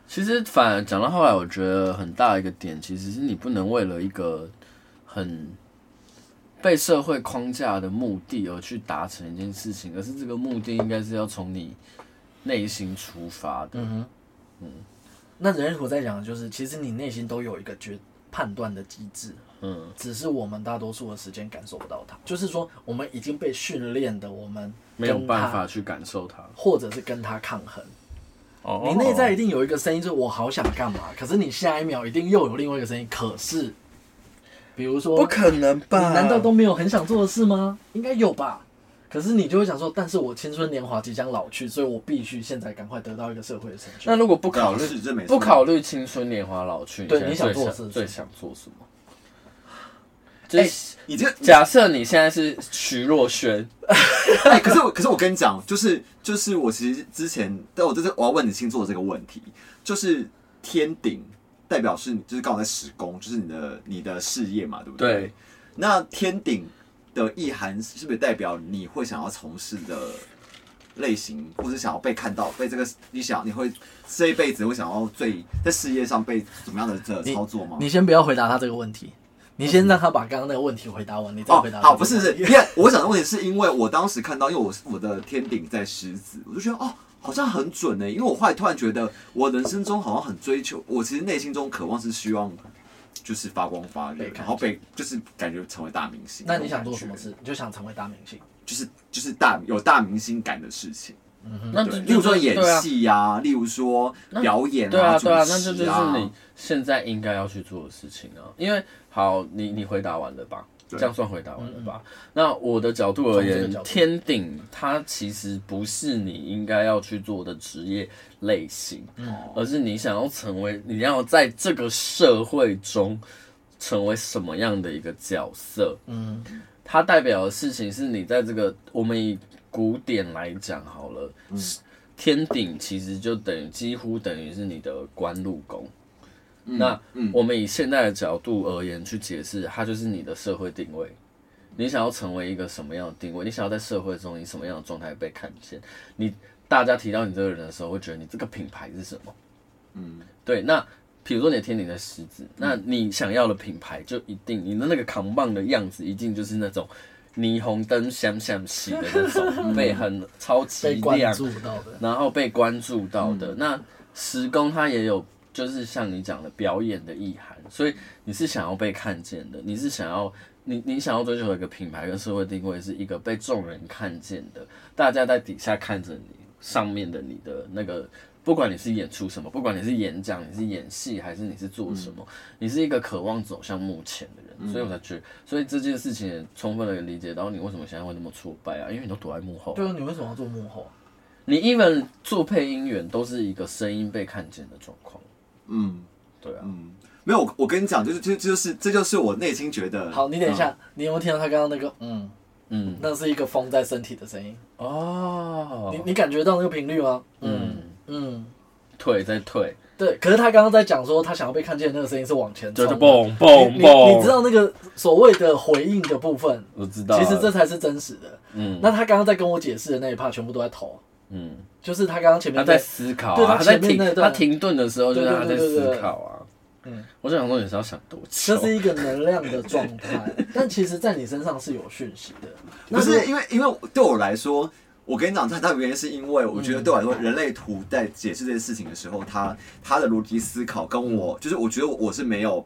[SPEAKER 1] 其实反而讲到后来，我觉得很大一个点，其实是你不能为了一个很被社会框架的目的而去达成一件事情，而是这个目的应该是要从你内心出发的。嗯哼，
[SPEAKER 2] 嗯。那人类图在讲的就是，其实你内心都有一个决判断的机制，嗯，只是我们大多数的时间感受不到它。就是说，我们已经被训练的，我们
[SPEAKER 1] 没有办法去感受它，
[SPEAKER 2] 或者是跟它抗衡。哦，你内在一定有一个声音，就是我好想干嘛，可是你下一秒一定又有另外一个声音。可是，比如说，
[SPEAKER 1] 不可能吧？
[SPEAKER 2] 你难道都没有很想做的事吗？应该有吧。可是你就会想说，但是我青春年华即将老去，所以我必须现在赶快得到一个社会的成就。
[SPEAKER 1] 那如果不考虑，不考虑青春年华老去，
[SPEAKER 2] 对，你想做的事，
[SPEAKER 1] 最想做什么？哎、欸，你这假设你现在是徐若瑄，
[SPEAKER 3] 哎、欸，可是我，可是我跟你讲，就是就是我其实之前，但我就是我要问你星座这个问题，就是天顶代表是就是刚好在十宫，就是你的你的事业嘛，对不对？对，那天顶。的意涵是不是代表你会想要从事的类型，或是想要被看到，被这个你想你会这一辈子会想要最在事业上被怎么样的这操作吗？
[SPEAKER 2] 你，你先不要回答他这个问题，你先让他把刚刚那个问题回答完，你再回答。
[SPEAKER 3] 哦。好，不是是，因为我想的问题是因为我当时看到，因为我我的天顶在狮子，我就觉得哦，好像很准呢。因为我后来突然觉得，我人生中好像很追求，我其实内心中渴望是希望。就是发光发热，然后被就是感觉成为大明星。
[SPEAKER 2] 那你想做什么事？你就想成为大明星，
[SPEAKER 3] 就是就是大有大明星感的事情。嗯哼，那例如说演戏呀、啊，例如说表演啊，
[SPEAKER 1] 对啊对啊，那这就是你现在应该要去做的事情啊。因为好，你你回答完了吧？这样算回答完了吧？嗯、那我的角度而言，天顶它其实不是你应该要去做的职业类型，嗯、而是你想要成为，你要在这个社会中成为什么样的一个角色？嗯，它代表的事情是你在这个我们以古典来讲好了，嗯、天顶其实就等于几乎等于是你的官禄宫。那我们以现在的角度而言去解释，它就是你的社会定位。你想要成为一个什么样的定位？你想要在社会中以什么样的状态被看见？你大家提到你这个人的时候，会觉得你这个品牌是什么？嗯，对。那比如说你的天顶的狮子，那你想要的品牌就一定你的那个扛棒的样子，一定就是那种霓虹灯闪闪起的那种，被很超级亮，然后被关注到的。那时工它也有。就是像你讲的表演的意涵，所以你是想要被看见的，你是想要你你想要追求的一个品牌跟社会定位是一个被众人看见的，大家在底下看着你上面的你的那个，不管你是演出什么，不管你是演讲，你是演戏还是你是做什么，嗯、你是一个渴望走向幕前的人，嗯、所以我才觉得，所以这件事情也充分的理解到你为什么现在会那么挫败啊，因为你都躲在幕后。
[SPEAKER 2] 对啊，你为什么要做幕后？
[SPEAKER 1] 你 even 做配音员都是一个声音被看见的状况。
[SPEAKER 3] 嗯，
[SPEAKER 1] 对啊，
[SPEAKER 3] 嗯，没有，我跟你讲，就是，就就是，这就是我内心觉得。
[SPEAKER 2] 好，你等一下，嗯、你有没有听到他刚刚那个嗯
[SPEAKER 1] 嗯，
[SPEAKER 2] 那是一个风在身体的声音
[SPEAKER 1] 哦。
[SPEAKER 2] 你你感觉到那个频率吗？
[SPEAKER 1] 嗯
[SPEAKER 2] 嗯，
[SPEAKER 1] 退再退。
[SPEAKER 2] 对，可是他刚刚在讲说，他想要被看见的那个声音是往前冲，
[SPEAKER 1] 就是嘣嘣嘣。
[SPEAKER 2] 你知道那个所谓的回应的部分？
[SPEAKER 1] 我知道，
[SPEAKER 2] 其实这才是真实的。
[SPEAKER 1] 嗯，
[SPEAKER 2] 那他刚刚在跟我解释的那一 part 全部都在投。
[SPEAKER 1] 嗯，
[SPEAKER 2] 就是他刚刚前面
[SPEAKER 1] 他在思考，
[SPEAKER 2] 对，
[SPEAKER 1] 他在停，他
[SPEAKER 2] 停
[SPEAKER 1] 顿的时候就是他在思考啊。
[SPEAKER 2] 嗯，
[SPEAKER 1] 我就想说你是要想多久？
[SPEAKER 2] 这是一个能量的状态，但其实在你身上是有讯息的。
[SPEAKER 3] 不是因为，因为对我来说。我跟你讲，它它的原因是因为我觉得对我来说，人类图在解释这件事情的时候，他他的逻辑思考跟我就是，我觉得我是没有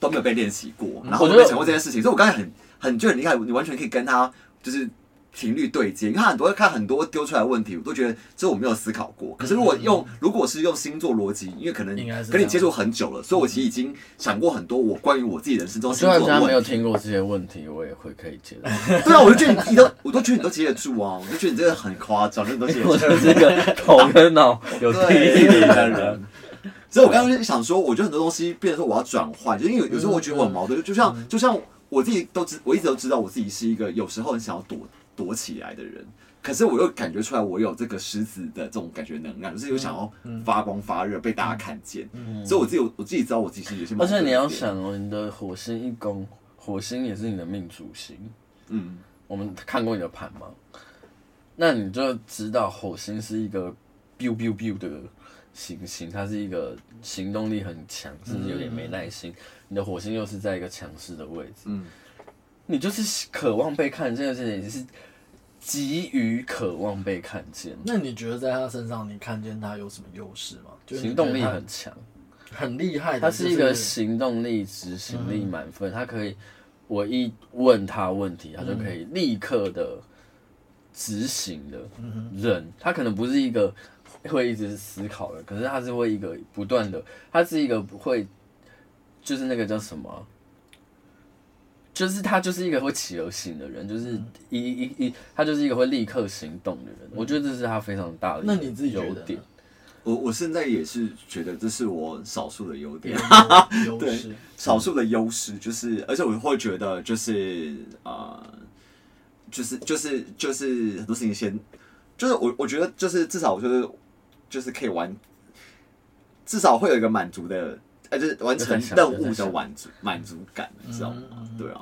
[SPEAKER 3] 都没有被练习过，然后我没有想过这件事情，所以我刚才很很就很厉害，你完全可以跟他就是。频率对接，你看很多看很多丢出来的问题，我都觉得这我没有思考过。可是如果用如果是用星座逻辑，因为可能跟你接触很久了，所以我其实已经想过很多我关于我自己人生中星座的问题。
[SPEAKER 1] 虽然他没有听过这些问题，我也会可以接。
[SPEAKER 3] 对啊，我就觉得你都，我都觉得你都接得住啊，我就觉得你这个很夸张，你都接得住。
[SPEAKER 1] 我就是一个头跟脑有记忆力的人。
[SPEAKER 3] 所以我刚刚就想说，我觉得很多东西变成说我要转换，就因为有时候我觉得我很矛盾，就像就像我自己都知，我一直都知道我自己是一个有时候很想要躲。躲起来的人，可是我又感觉出来，我有这个狮子的这种感觉能量，就是有想要发光发热，被大家看见。嗯、所以我自己，我自己知道我自己是有些。而且
[SPEAKER 1] 你要想哦，你的火星一宫，火星也是你的命主星。嗯，我们看过你的盘吗？那你就知道火星是一个 biu biu biu 的行星，它是一个行动力很强，甚至有点没耐心。嗯、你的火星又是在一个强势的位置。嗯。你就是渴望被看见，这件事情是急于渴望被看见。
[SPEAKER 2] 那你觉得在他身上，你看见他有什么优势吗？
[SPEAKER 1] 就行动力很强，
[SPEAKER 2] 很厉害。
[SPEAKER 1] 他是一个行动力、执行力满分。他可以，我一问他问题，他就可以立刻的执行的人。他可能不是一个会一直思考的，可是他是会一个不断的，他是一个不会，就是那个叫什么？就是他就是一个会起而行的人，就是一一一，他就是一个会立刻行动的人。我觉得这是他非常大的优点。那你自己觉得？
[SPEAKER 3] 我我现在也是觉得这是我少数的优点，
[SPEAKER 2] 优势，
[SPEAKER 3] 少数的优势就是，而且我会觉得就是啊、呃，就是就是就是很多事情先，就是我我觉得就是至少我觉得就是可以完，至少会有一个满足的。就是完成任务的满足满足感，你知道吗？对啊，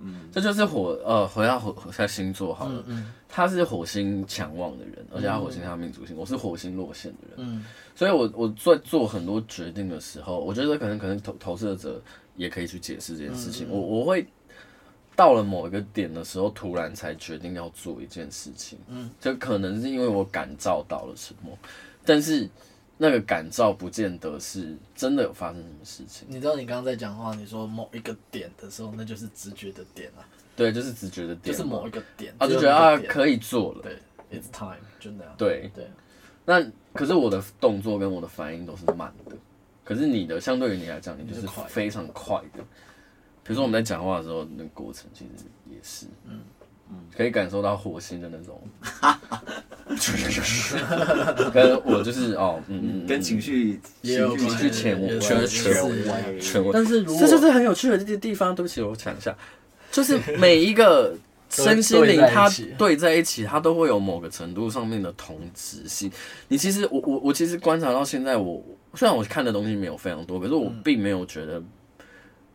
[SPEAKER 3] 嗯，
[SPEAKER 1] 这就是火呃，回到火火在星座好了，他是火星强旺的人，而且他火星他命主星，我是火星落陷的人，嗯，所以我我在做很多决定的时候，我觉得可能可能投投射者也可以去解释这件事情，我我会到了某一个点的时候，突然才决定要做一件事情，嗯，就可能是因为我感召到了什么，但是。那个感召不见得是真的有发生什么事情。
[SPEAKER 2] 你知道你刚刚在讲话，你说某一个点的时候，那就是直觉的点啊。
[SPEAKER 1] 对，就是直觉的点，
[SPEAKER 2] 就是某一个点
[SPEAKER 1] 啊，就觉得啊可以做了。
[SPEAKER 2] 对，It's time，就那样。
[SPEAKER 1] 对对。那可是我的动作跟我的反应都是慢的，可是你的相对于你来讲，你就是非常快的。比如说我们在讲话的时候，那个过程其实也是，嗯。可以感受到火星的那种，跟我就是哦，嗯嗯，
[SPEAKER 3] 跟情绪
[SPEAKER 1] 情绪前我全全全，
[SPEAKER 2] 但是
[SPEAKER 1] 这就是很有趣的这些地方。对不起，我讲一下，就是每一个身心灵它对在一起，它都会有某个程度上面的同质性。你其实我我我其实观察到现在，我虽然我看的东西没有非常多，可是我并没有觉得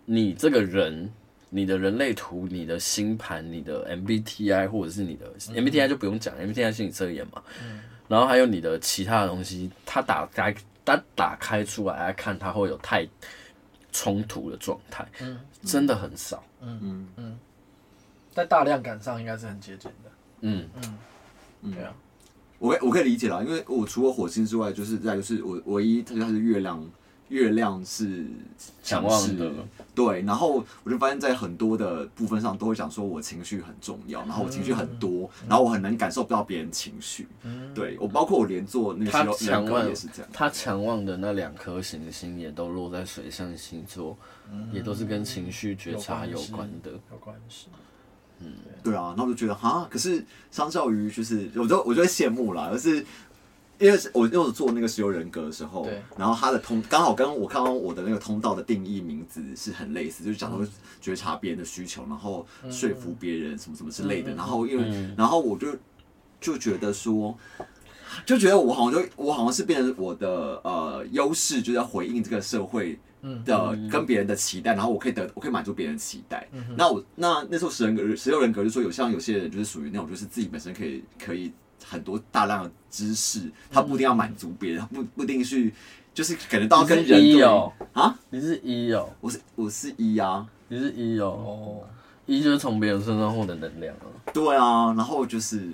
[SPEAKER 1] 你这个人。你的人类图、你的星盘、你的 MBTI 或者是你的 MBTI 就不用讲，MBTI 心理测验嘛。然后还有你的其他的东西，它打开，它打开出来来看，它会有太冲突的状态。真的很少。
[SPEAKER 2] 嗯嗯嗯，在大量感上应该是很接近的。嗯嗯
[SPEAKER 3] 嗯，对啊，我我可以理解啦，因为我除了火星之外，就是在就是我唯一它就是月亮。月亮是强势的，对，然后我就发现，在很多的部分上都会讲说，我情绪很重要，然后我情绪很多，然后我很能感受不到别人情绪，对我，包括我连做那个时候强旺也是这样，
[SPEAKER 1] 他强旺的那两颗行星也都落在水象星座，也都是跟情绪觉察有关的，
[SPEAKER 2] 有关系。
[SPEAKER 3] 嗯，对啊，那我就觉得哈，可是相较于就是，我就我就会羡慕啦，而是。因为我因为我做那个十六人格的时候，对然后他的通刚好跟我看到我的那个通道的定义名字是很类似，就是讲到觉察别人的需求，然后说服别人什么什么之类的。然后因为然后我就就觉得说，就觉得我好像就我好像是变成我的呃优势，就是要回应这个社会的跟别人的期待，然后我可以得我可以满足别人的期待。那我那那时候十人格十六人格就说有像有些人就是属于那种就是自己本身可以可以。很多大量的知识，他不一定要满足别人，他不不一定去，就是可能到跟人
[SPEAKER 1] 一哦。啊，你是一哦，
[SPEAKER 3] 我是我是一啊，
[SPEAKER 1] 你是一哦，哦，一就是从别人身上获得能量啊，
[SPEAKER 3] 对啊，然后就是，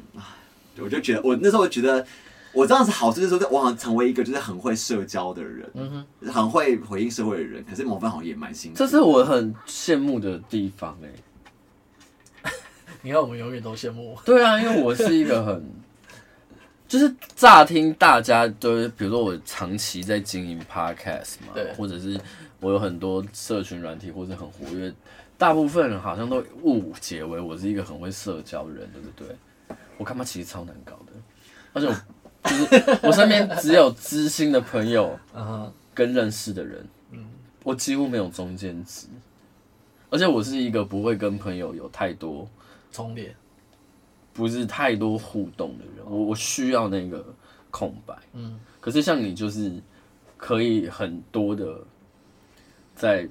[SPEAKER 3] 我就觉得我那时候觉得我这样子好，就是说我好像成为一个就是很会社交的人，嗯哼，很会回应社会的人，可是某份好像也蛮辛苦，
[SPEAKER 1] 这是我很羡慕的地方哎，
[SPEAKER 2] 你看我们永远都羡慕。我，
[SPEAKER 1] 对啊，因为我是一个很。就是乍听大家都是，比如说我长期在经营 podcast 嘛，对，或者是我有很多社群软体，或者很活跃，大部分人好像都误解为我是一个很会社交的人，对不对？我看嘛其实超难搞的，而且我 就是我身边只有知心的朋友，跟认识的人，嗯，我几乎没有中间值，而且我是一个不会跟朋友有太多
[SPEAKER 2] 重叠。
[SPEAKER 1] 不是太多互动的人，我我需要那个空白。嗯，可是像你就是可以很多的在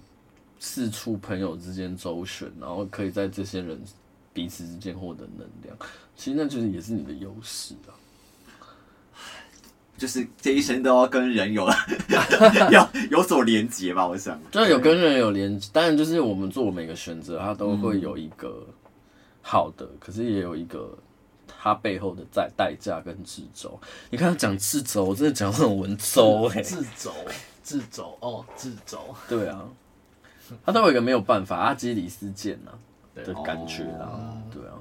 [SPEAKER 1] 四处朋友之间周旋，然后可以在这些人彼此之间获得能量。其实那就是也是你的优势啊。
[SPEAKER 3] 就是这一生都要跟人有 要有所连接吧，我想。
[SPEAKER 1] 就是有跟人有连接，当然就是我们做每个选择，它都会有一个。好的，可是也有一个他背后的在代价跟制肘。你看他讲制肘，我真的讲很文绉哎。
[SPEAKER 2] 掣肘，制肘哦，制肘。
[SPEAKER 1] 对啊，他都有一个没有办法阿基里斯腱呐的感觉啊。对啊，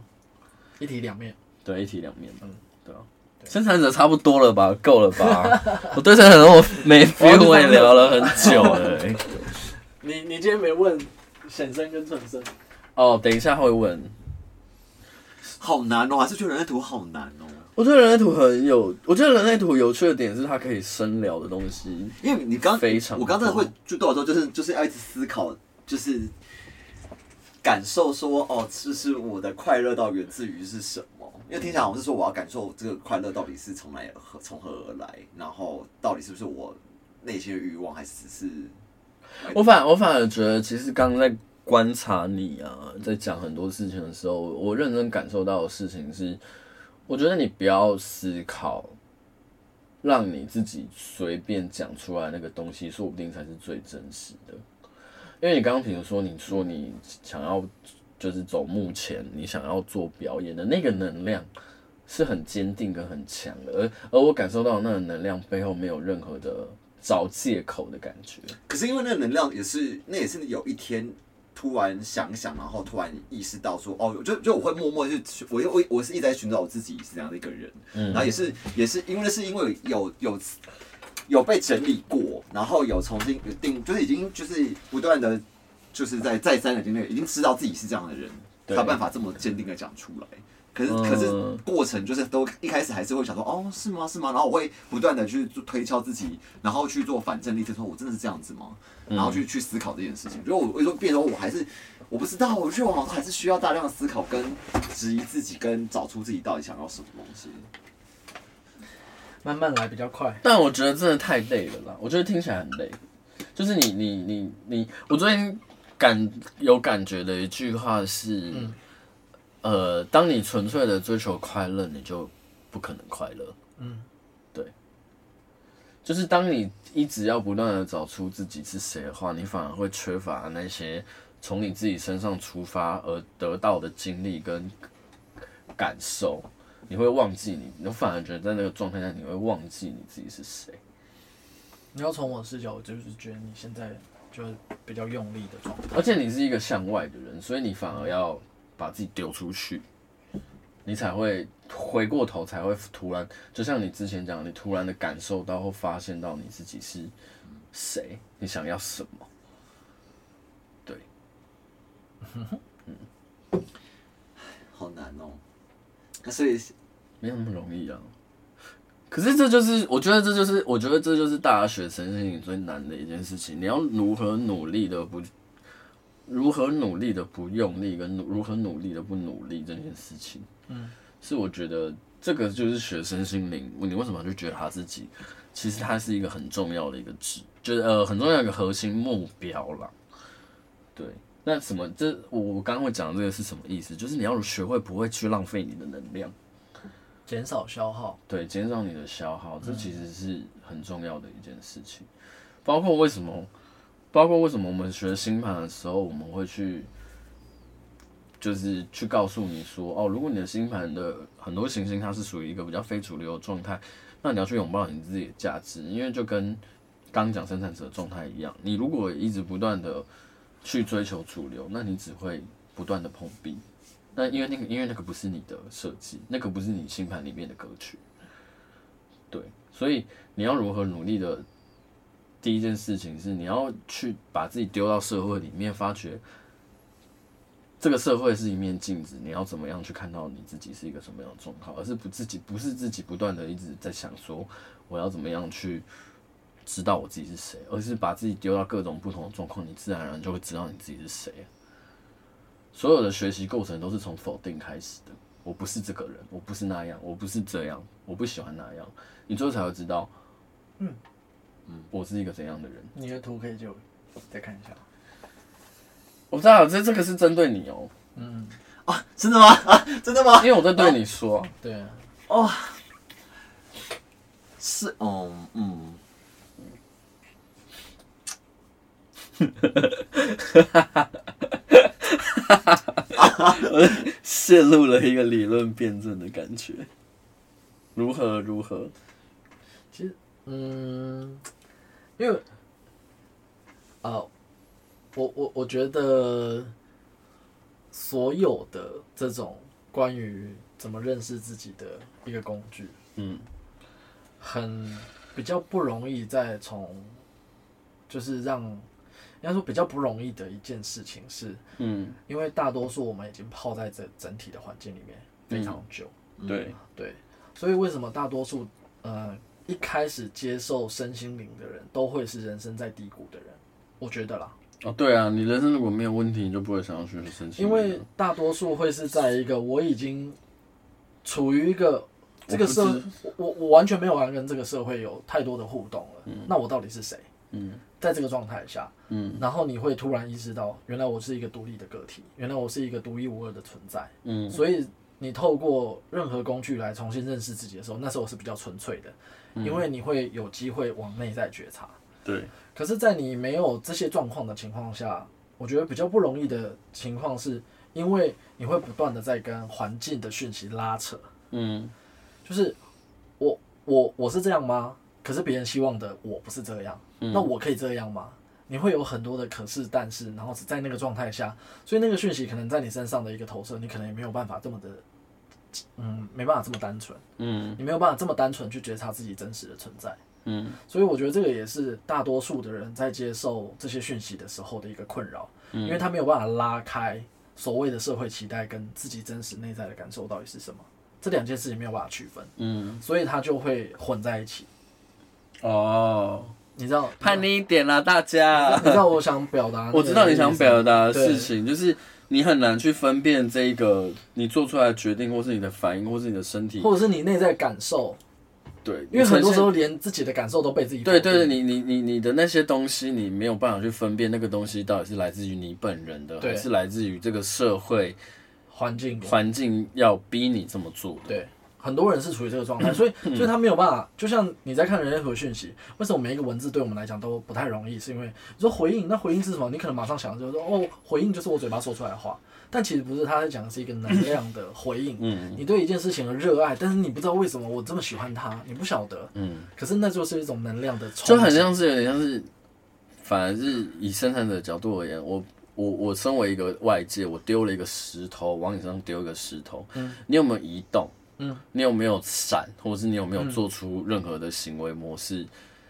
[SPEAKER 2] 一体两面。
[SPEAKER 1] 对，一体两面。嗯，对啊。生产者差不多了吧？够了吧？我对生产者我没 feel，我也聊了很久了。
[SPEAKER 2] 你你今天没问显生跟存生？
[SPEAKER 1] 哦，等一下会问。
[SPEAKER 3] 好难哦，还是觉得人类图好难哦。
[SPEAKER 1] 我觉得人类图很有，我觉得人类图有趣的点是它可以深聊的东西。
[SPEAKER 3] 因为你刚
[SPEAKER 1] 非常，
[SPEAKER 3] 我刚才会就多少时候就是就是要一直思考，就是感受说哦，这是我的快乐到源自于是什么？因为听起来我是说我要感受这个快乐到底是从哪而何从何而来，然后到底是不是我内心的欲望，还是只是
[SPEAKER 1] 我反我反而觉得其实刚刚在。观察你啊，在讲很多事情的时候，我认真感受到的事情是，我觉得你不要思考，让你自己随便讲出来那个东西，说不定才是最真实的。因为你刚刚比如说，你说你想要就是走目前，你想要做表演的那个能量是很坚定跟很强的，而而我感受到那个能量背后没有任何的找借口的感觉。
[SPEAKER 3] 可是因为那个能量也是，那也是有一天。突然想想，然后突然意识到说，哦，就就我会默默去，我我我是一直在寻找我自己是这样的一个人，嗯，然后也是也是因为是因为有有有被整理过，然后有重新有定，就是已经就是不断的，就是在再三的经历，已经知道自己是这样的人，才有办法这么坚定的讲出来。可是可是过程就是都一开始还是会想说，哦，是吗是吗？然后我会不断的去推敲自己，然后去做反证力，就说我真的是这样子吗？然后去去思考这件事情，如果我我说变成我还是我不知道，我觉得我好像还是需要大量的思考跟质疑自己，跟找出自己到底想要什么东西。
[SPEAKER 2] 慢慢来比较快，
[SPEAKER 1] 但我觉得真的太累了啦。我觉得听起来很累，就是你你你你，我昨天感有感觉的一句话是，嗯、呃，当你纯粹的追求快乐，你就不可能快乐。嗯。对就是当你一直要不断的找出自己是谁的话，你反而会缺乏那些从你自己身上出发而得到的经历跟感受，你会忘记你，你反而觉得在那个状态下你会忘记你自己是谁。
[SPEAKER 2] 你要从我视角，我就是觉得你现在就是比较用力的状态，
[SPEAKER 1] 而且你是一个向外的人，所以你反而要把自己丢出去。你才会回过头，才会突然，就像你之前讲，你突然的感受到或发现到你自己是谁，你想要什么？对，嗯，
[SPEAKER 3] 好难哦。那所以
[SPEAKER 1] 没有那么容易啊。可是这就是，我觉得这就是，我觉得这就是大学生心里最难的一件事情。你要如何努力的不，如何努力的不用力，跟如何努力的不努力这件事情，嗯，是我觉得这个就是学生心灵。你为什么就觉得他自己，其实他是一个很重要的一个值，就是呃很重要的一个核心目标啦。对，那什么？这我我刚刚会讲的这个是什么意思？就是你要学会不会去浪费你的能量。
[SPEAKER 2] 减少消耗，
[SPEAKER 1] 对，减少你的消耗，这其实是很重要的一件事情。包括为什么，包括为什么我们学星盘的时候，我们会去，就是去告诉你说，哦，如果你的星盘的很多行星它是属于一个比较非主流的状态，那你要去拥抱你自己的价值，因为就跟刚讲生产者状态一样，你如果一直不断的去追求主流，那你只会不断的碰壁。那因为那个，因为那个不是你的设计，那个不是你星盘里面的格局，对，所以你要如何努力的，第一件事情是你要去把自己丢到社会里面，发觉这个社会是一面镜子，你要怎么样去看到你自己是一个什么样的状况，而是不自己不是自己不断的一直在想说我要怎么样去知道我自己是谁，而是把自己丢到各种不同的状况，你自然而然就会知道你自己是谁。所有的学习过程都是从否定开始的。我不是这个人，我不是那样，我不是这样，我不喜欢那样。你最后才会知道，嗯嗯，我是一个怎样的人。
[SPEAKER 2] 你的图可以就再看一下。
[SPEAKER 1] 我知道这这个是针对你哦。
[SPEAKER 3] 嗯啊，真的吗？啊，真的吗？
[SPEAKER 1] 因为我在对你说。
[SPEAKER 2] 啊对啊。
[SPEAKER 3] 哦。是哦，嗯。哈哈哈。
[SPEAKER 1] 我陷入了一个理论辩证的感觉，如何如何？
[SPEAKER 2] 嗯，因为啊，我我我觉得所有的这种关于怎么认识自己的一个工具，嗯，很比较不容易再从，就是让。应该说比较不容易的一件事情是，嗯，因为大多数我们已经泡在这整体的环境里面非常久，
[SPEAKER 1] 嗯、对
[SPEAKER 2] 对，所以为什么大多数呃一开始接受身心灵的人都会是人生在低谷的人？我觉得啦，
[SPEAKER 1] 哦对啊，你人生如果没有问题，你就不会想要去身心灵。
[SPEAKER 2] 因为大多数会是在一个我已经处于一个这个社，我我，我完全没有办法跟这个社会有太多的互动了，嗯、那我到底是谁？嗯。在这个状态下，嗯，然后你会突然意识到，原来我是一个独立的个体，原来我是一个独一无二的存在，嗯，所以你透过任何工具来重新认识自己的时候，那时候是比较纯粹的，嗯，因为你会有机会往内在觉察，
[SPEAKER 1] 对。
[SPEAKER 2] 可是，在你没有这些状况的情况下，我觉得比较不容易的情况是，因为你会不断的在跟环境的讯息拉扯，嗯，就是我我我是这样吗？可是别人希望的我不是这样。那我可以这样吗？你会有很多的可是但是，然后是在那个状态下，所以那个讯息可能在你身上的一个投射，你可能也没有办法这么的，嗯，没办法这么单纯，嗯，你没有办法这么单纯去觉察自己真实的存在，嗯，所以我觉得这个也是大多数的人在接受这些讯息的时候的一个困扰，因为他没有办法拉开所谓的社会期待跟自己真实内在的感受到底是什么，这两件事情没有办法区分，嗯，所以他就会混在一起，
[SPEAKER 1] 哦。
[SPEAKER 2] 你知道
[SPEAKER 1] 叛逆一点啦，大家。
[SPEAKER 2] 你知道我想表达，
[SPEAKER 1] 我知道你想表达的事情，就是你很难去分辨这一个你做出来的决定，或是你的反应，或是你的身体，
[SPEAKER 2] 或者是你内在感受。
[SPEAKER 1] 对，
[SPEAKER 2] 因为很多时候连自己的感受都被自己。
[SPEAKER 1] 对对对，你你你你的那些东西，你没有办法去分辨那个东西到底是来自于你本人的，还是来自于这个社会
[SPEAKER 2] 环境
[SPEAKER 1] 环境要逼你这么做
[SPEAKER 2] 的。对。很多人是处于这个状态，所以所以他没有办法。就像你在看人类和讯息，为什么每一个文字对我们来讲都不太容易？是因为你说回应，那回应是什么？你可能马上想的就是说，哦，回应就是我嘴巴说出来的话。但其实不是，他在讲的是一个能量的回应。嗯，你对一件事情的热爱，但是你不知道为什么我这么喜欢它，你不晓得。嗯，可是那就是一种能量的冲击，
[SPEAKER 1] 就很像是有点像是，反而是以生产者的角度而言，我我我身为一个外界，我丢了一个石头往你身上丢一个石头，嗯，你有没有移动？嗯，你有没有闪，或者是你有没有做出任何的行为模式？嗯、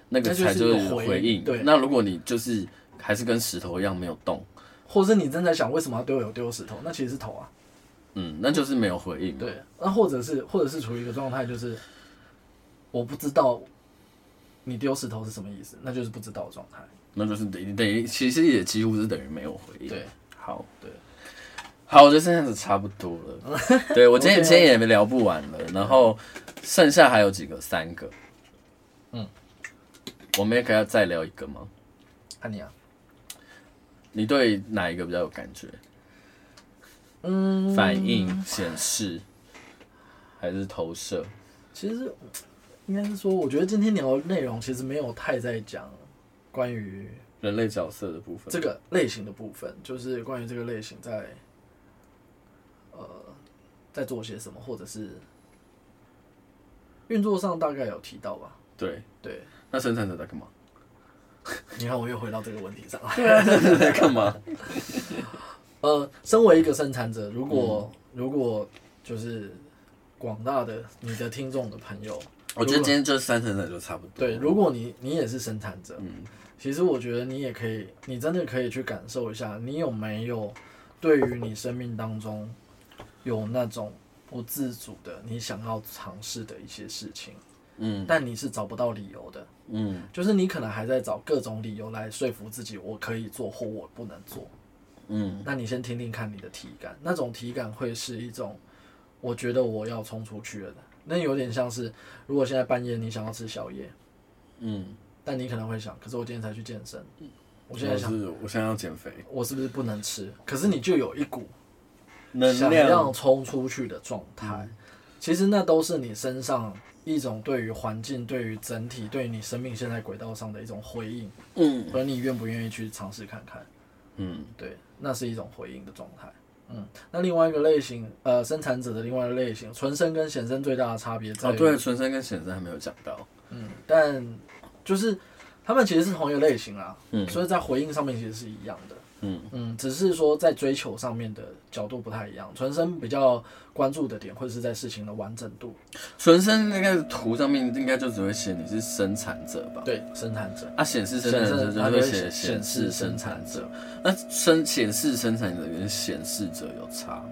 [SPEAKER 1] 那个才就是回应。对，那如果你就是还是跟石头一样没有动，
[SPEAKER 2] 或者是你正在想为什么要丢有丢石头，那其实是头啊。
[SPEAKER 1] 嗯，那就是没有回应。
[SPEAKER 2] 对，那或者是或者是处于一个状态，就是我不知道你丢石头是什么意思，那就是不知道的状态。
[SPEAKER 1] 那就是等于等于，其实也几乎是等于没有回应。
[SPEAKER 2] 对，
[SPEAKER 1] 好，
[SPEAKER 2] 对，
[SPEAKER 1] 好，我觉得这样子差不多了。对，我今天今天也没聊不完了，然后剩下还有几个，三个。嗯，我们也可以要再聊一个吗？
[SPEAKER 2] 看你啊，
[SPEAKER 1] 你对哪一个比较有感觉？
[SPEAKER 2] 嗯，
[SPEAKER 1] 反应、显示还是投射？
[SPEAKER 2] 其实应该是说，我觉得今天聊的内容其实没有太在讲。关于
[SPEAKER 1] 人类角色的部分，
[SPEAKER 2] 这个类型的部分，就是关于这个类型在呃在做些什么，或者是运作上大概有提到吧？
[SPEAKER 1] 对
[SPEAKER 2] 对。
[SPEAKER 1] 那生产者在干嘛？
[SPEAKER 2] 你看，我又回到这个问题上了。
[SPEAKER 1] 对啊，生产者在干嘛？
[SPEAKER 2] 呃，身为一个生产者，如果、嗯、如果就是广大的你的听众的朋友，
[SPEAKER 1] 我觉得今天就三生产者就差不多。
[SPEAKER 2] 对，如果你你也是生产者，
[SPEAKER 1] 嗯。
[SPEAKER 2] 其实我觉得你也可以，你真的可以去感受一下，你有没有对于你生命当中有那种不自主的你想要尝试的一些事情，
[SPEAKER 1] 嗯，
[SPEAKER 2] 但你是找不到理由的，
[SPEAKER 1] 嗯，
[SPEAKER 2] 就是你可能还在找各种理由来说服自己，我可以做或我不能做，
[SPEAKER 1] 嗯，
[SPEAKER 2] 那你先听听看你的体感，那种体感会是一种，我觉得我要冲出去了的，那有点像是如果现在半夜你想要吃宵夜，
[SPEAKER 1] 嗯。
[SPEAKER 2] 但你可能会想，可是我今天才去健身，嗯。我现在想，
[SPEAKER 1] 我现在要减肥，
[SPEAKER 2] 我是不是不能吃？可是你就有一股
[SPEAKER 1] 能
[SPEAKER 2] 想要冲出去的状态，其实那都是你身上一种对于环境、对于整体、对于你生命现在轨道上的一种回应。
[SPEAKER 1] 嗯，
[SPEAKER 2] 和你愿不愿意去尝试看看？
[SPEAKER 1] 嗯，
[SPEAKER 2] 对，那是一种回应的状态。嗯，那另外一个类型，呃，生产者的另外一个类型，纯生跟显生最大的差别在
[SPEAKER 1] 对，纯生跟显生还没有讲到。
[SPEAKER 2] 嗯，但。就是他们其实是同一个类型啊，
[SPEAKER 1] 嗯，
[SPEAKER 2] 所以在回应上面其实是一样的，
[SPEAKER 1] 嗯
[SPEAKER 2] 嗯，只是说在追求上面的角度不太一样。纯生比较关注的点会是在事情的完整度。
[SPEAKER 1] 纯生那个图上面应该就只会写你是生产者吧？
[SPEAKER 2] 对，生产者。
[SPEAKER 1] 啊，显示生产者就会写显示生产者。那生显示生产者跟显示者有差吗？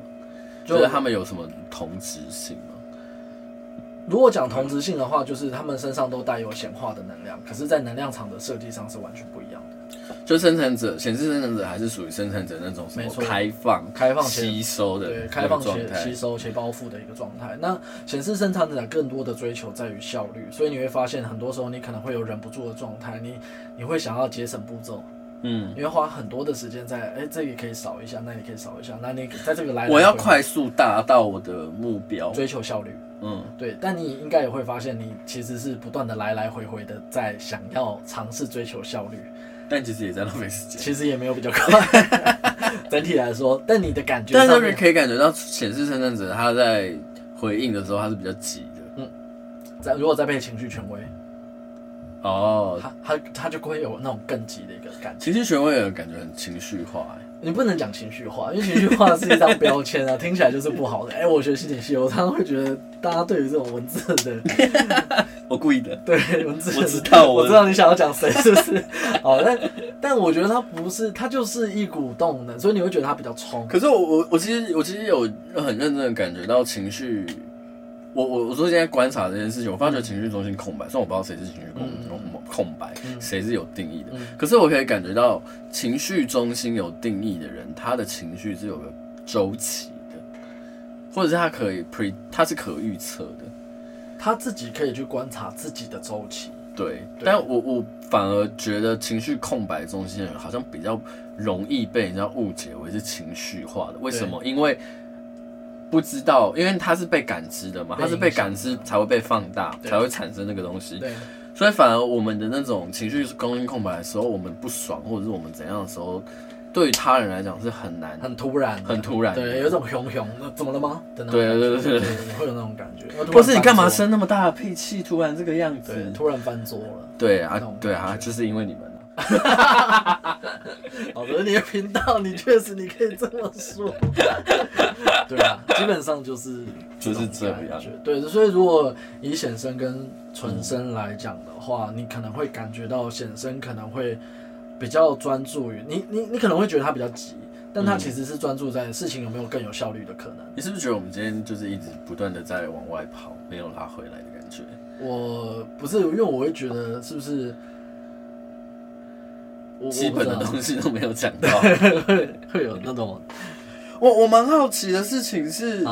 [SPEAKER 1] 就觉得他们有什么同质性吗？
[SPEAKER 2] 如果讲同质性的话，就是他们身上都带有显化的能量，可是，在能量场的设计上是完全不。
[SPEAKER 1] 就生产者、显示生产者还是属于生产者那种什么开放、
[SPEAKER 2] 开放
[SPEAKER 1] 吸收的
[SPEAKER 2] 对，开放且吸收且包覆的一个状态。那显示生产者更多的追求在于效率，所以你会发现，很多时候你可能会有忍不住的状态，你你会想要节省步骤。
[SPEAKER 1] 嗯，
[SPEAKER 2] 你会花很多的时间在，哎、欸，这里可以扫一下，那里可以扫一下，那你在这个来，来，
[SPEAKER 1] 我要快速达到我的目标，
[SPEAKER 2] 追求效率。
[SPEAKER 1] 嗯，
[SPEAKER 2] 对，但你应该也会发现，你其实是不断的来来回回的在想要尝试追求效率，
[SPEAKER 1] 但其实也在浪费时间，
[SPEAKER 2] 其实也没有比较快。整体来说，但你的感觉，
[SPEAKER 1] 但是可以感觉到显示生产者他在回应的时候，他是比较急的。
[SPEAKER 2] 嗯，在如果再配情绪权威。
[SPEAKER 1] 哦，
[SPEAKER 2] 他他他就会有那种更急的一个感觉。
[SPEAKER 1] 情绪权威的感觉很情绪化，哎，
[SPEAKER 2] 你不能讲情绪化，因为情绪化是一张标签啊，听起来就是不好的。哎、欸，我学心理系，我常常会觉得大家对于这种文字的，
[SPEAKER 1] 我故意的，
[SPEAKER 2] 对文字，
[SPEAKER 1] 我知道，
[SPEAKER 2] 我知道你想要讲谁，是不是？好，但但我觉得它不是，它就是一股动能，所以你会觉得它比较冲。
[SPEAKER 1] 可是我我我其实我其实有很认真的感觉到情绪。我我我说现在观察这件事情，我发觉情绪中心空白，虽然我不知道谁是情绪空空空白，谁是有定义的，可是我可以感觉到情绪中心有定义的人，他的情绪是有个周期的，或者是他可以 pre，他是可预测的，
[SPEAKER 2] 他自己可以去观察自己的周期。
[SPEAKER 1] 对，对。但我我反而觉得情绪空白中心的人好像比较容易被人家误解为是情绪化的，为什么？因为不知道，因为它是被感知的嘛，它是被感知才会被放大，才会产生那个东西。对，所以反而我们的那种情绪供应空白的时候，我们不爽或者是我们怎样的时候，对于他人来讲是很难，
[SPEAKER 2] 很突然，
[SPEAKER 1] 很突然。
[SPEAKER 2] 对，有一种熊熊，那怎么了吗？对
[SPEAKER 1] 对对对对，
[SPEAKER 2] 会有那种感觉。
[SPEAKER 1] 或是你干嘛生那么大的脾气，突然这个样子，
[SPEAKER 2] 突然翻桌了。
[SPEAKER 1] 对啊，对啊，就是因为你们。
[SPEAKER 2] 好的，你的频道，你确实你可以这么说。对啊，基本上就是
[SPEAKER 1] 就是这样。
[SPEAKER 2] 对，所以如果以显身跟纯身来讲的话，你可能会感觉到显身可能会比较专注于你，你你可能会觉得他比较急。但他其实是专注在事情有没有更有效率的可能。
[SPEAKER 1] 你是不是觉得我们今天就是一直不断的在往外跑，没有拉回来的感觉？
[SPEAKER 2] 我不是，因为我会觉得是不是
[SPEAKER 1] 基本的东西都没有讲到。
[SPEAKER 2] 会会有那种。
[SPEAKER 1] 我我蛮好奇的事情是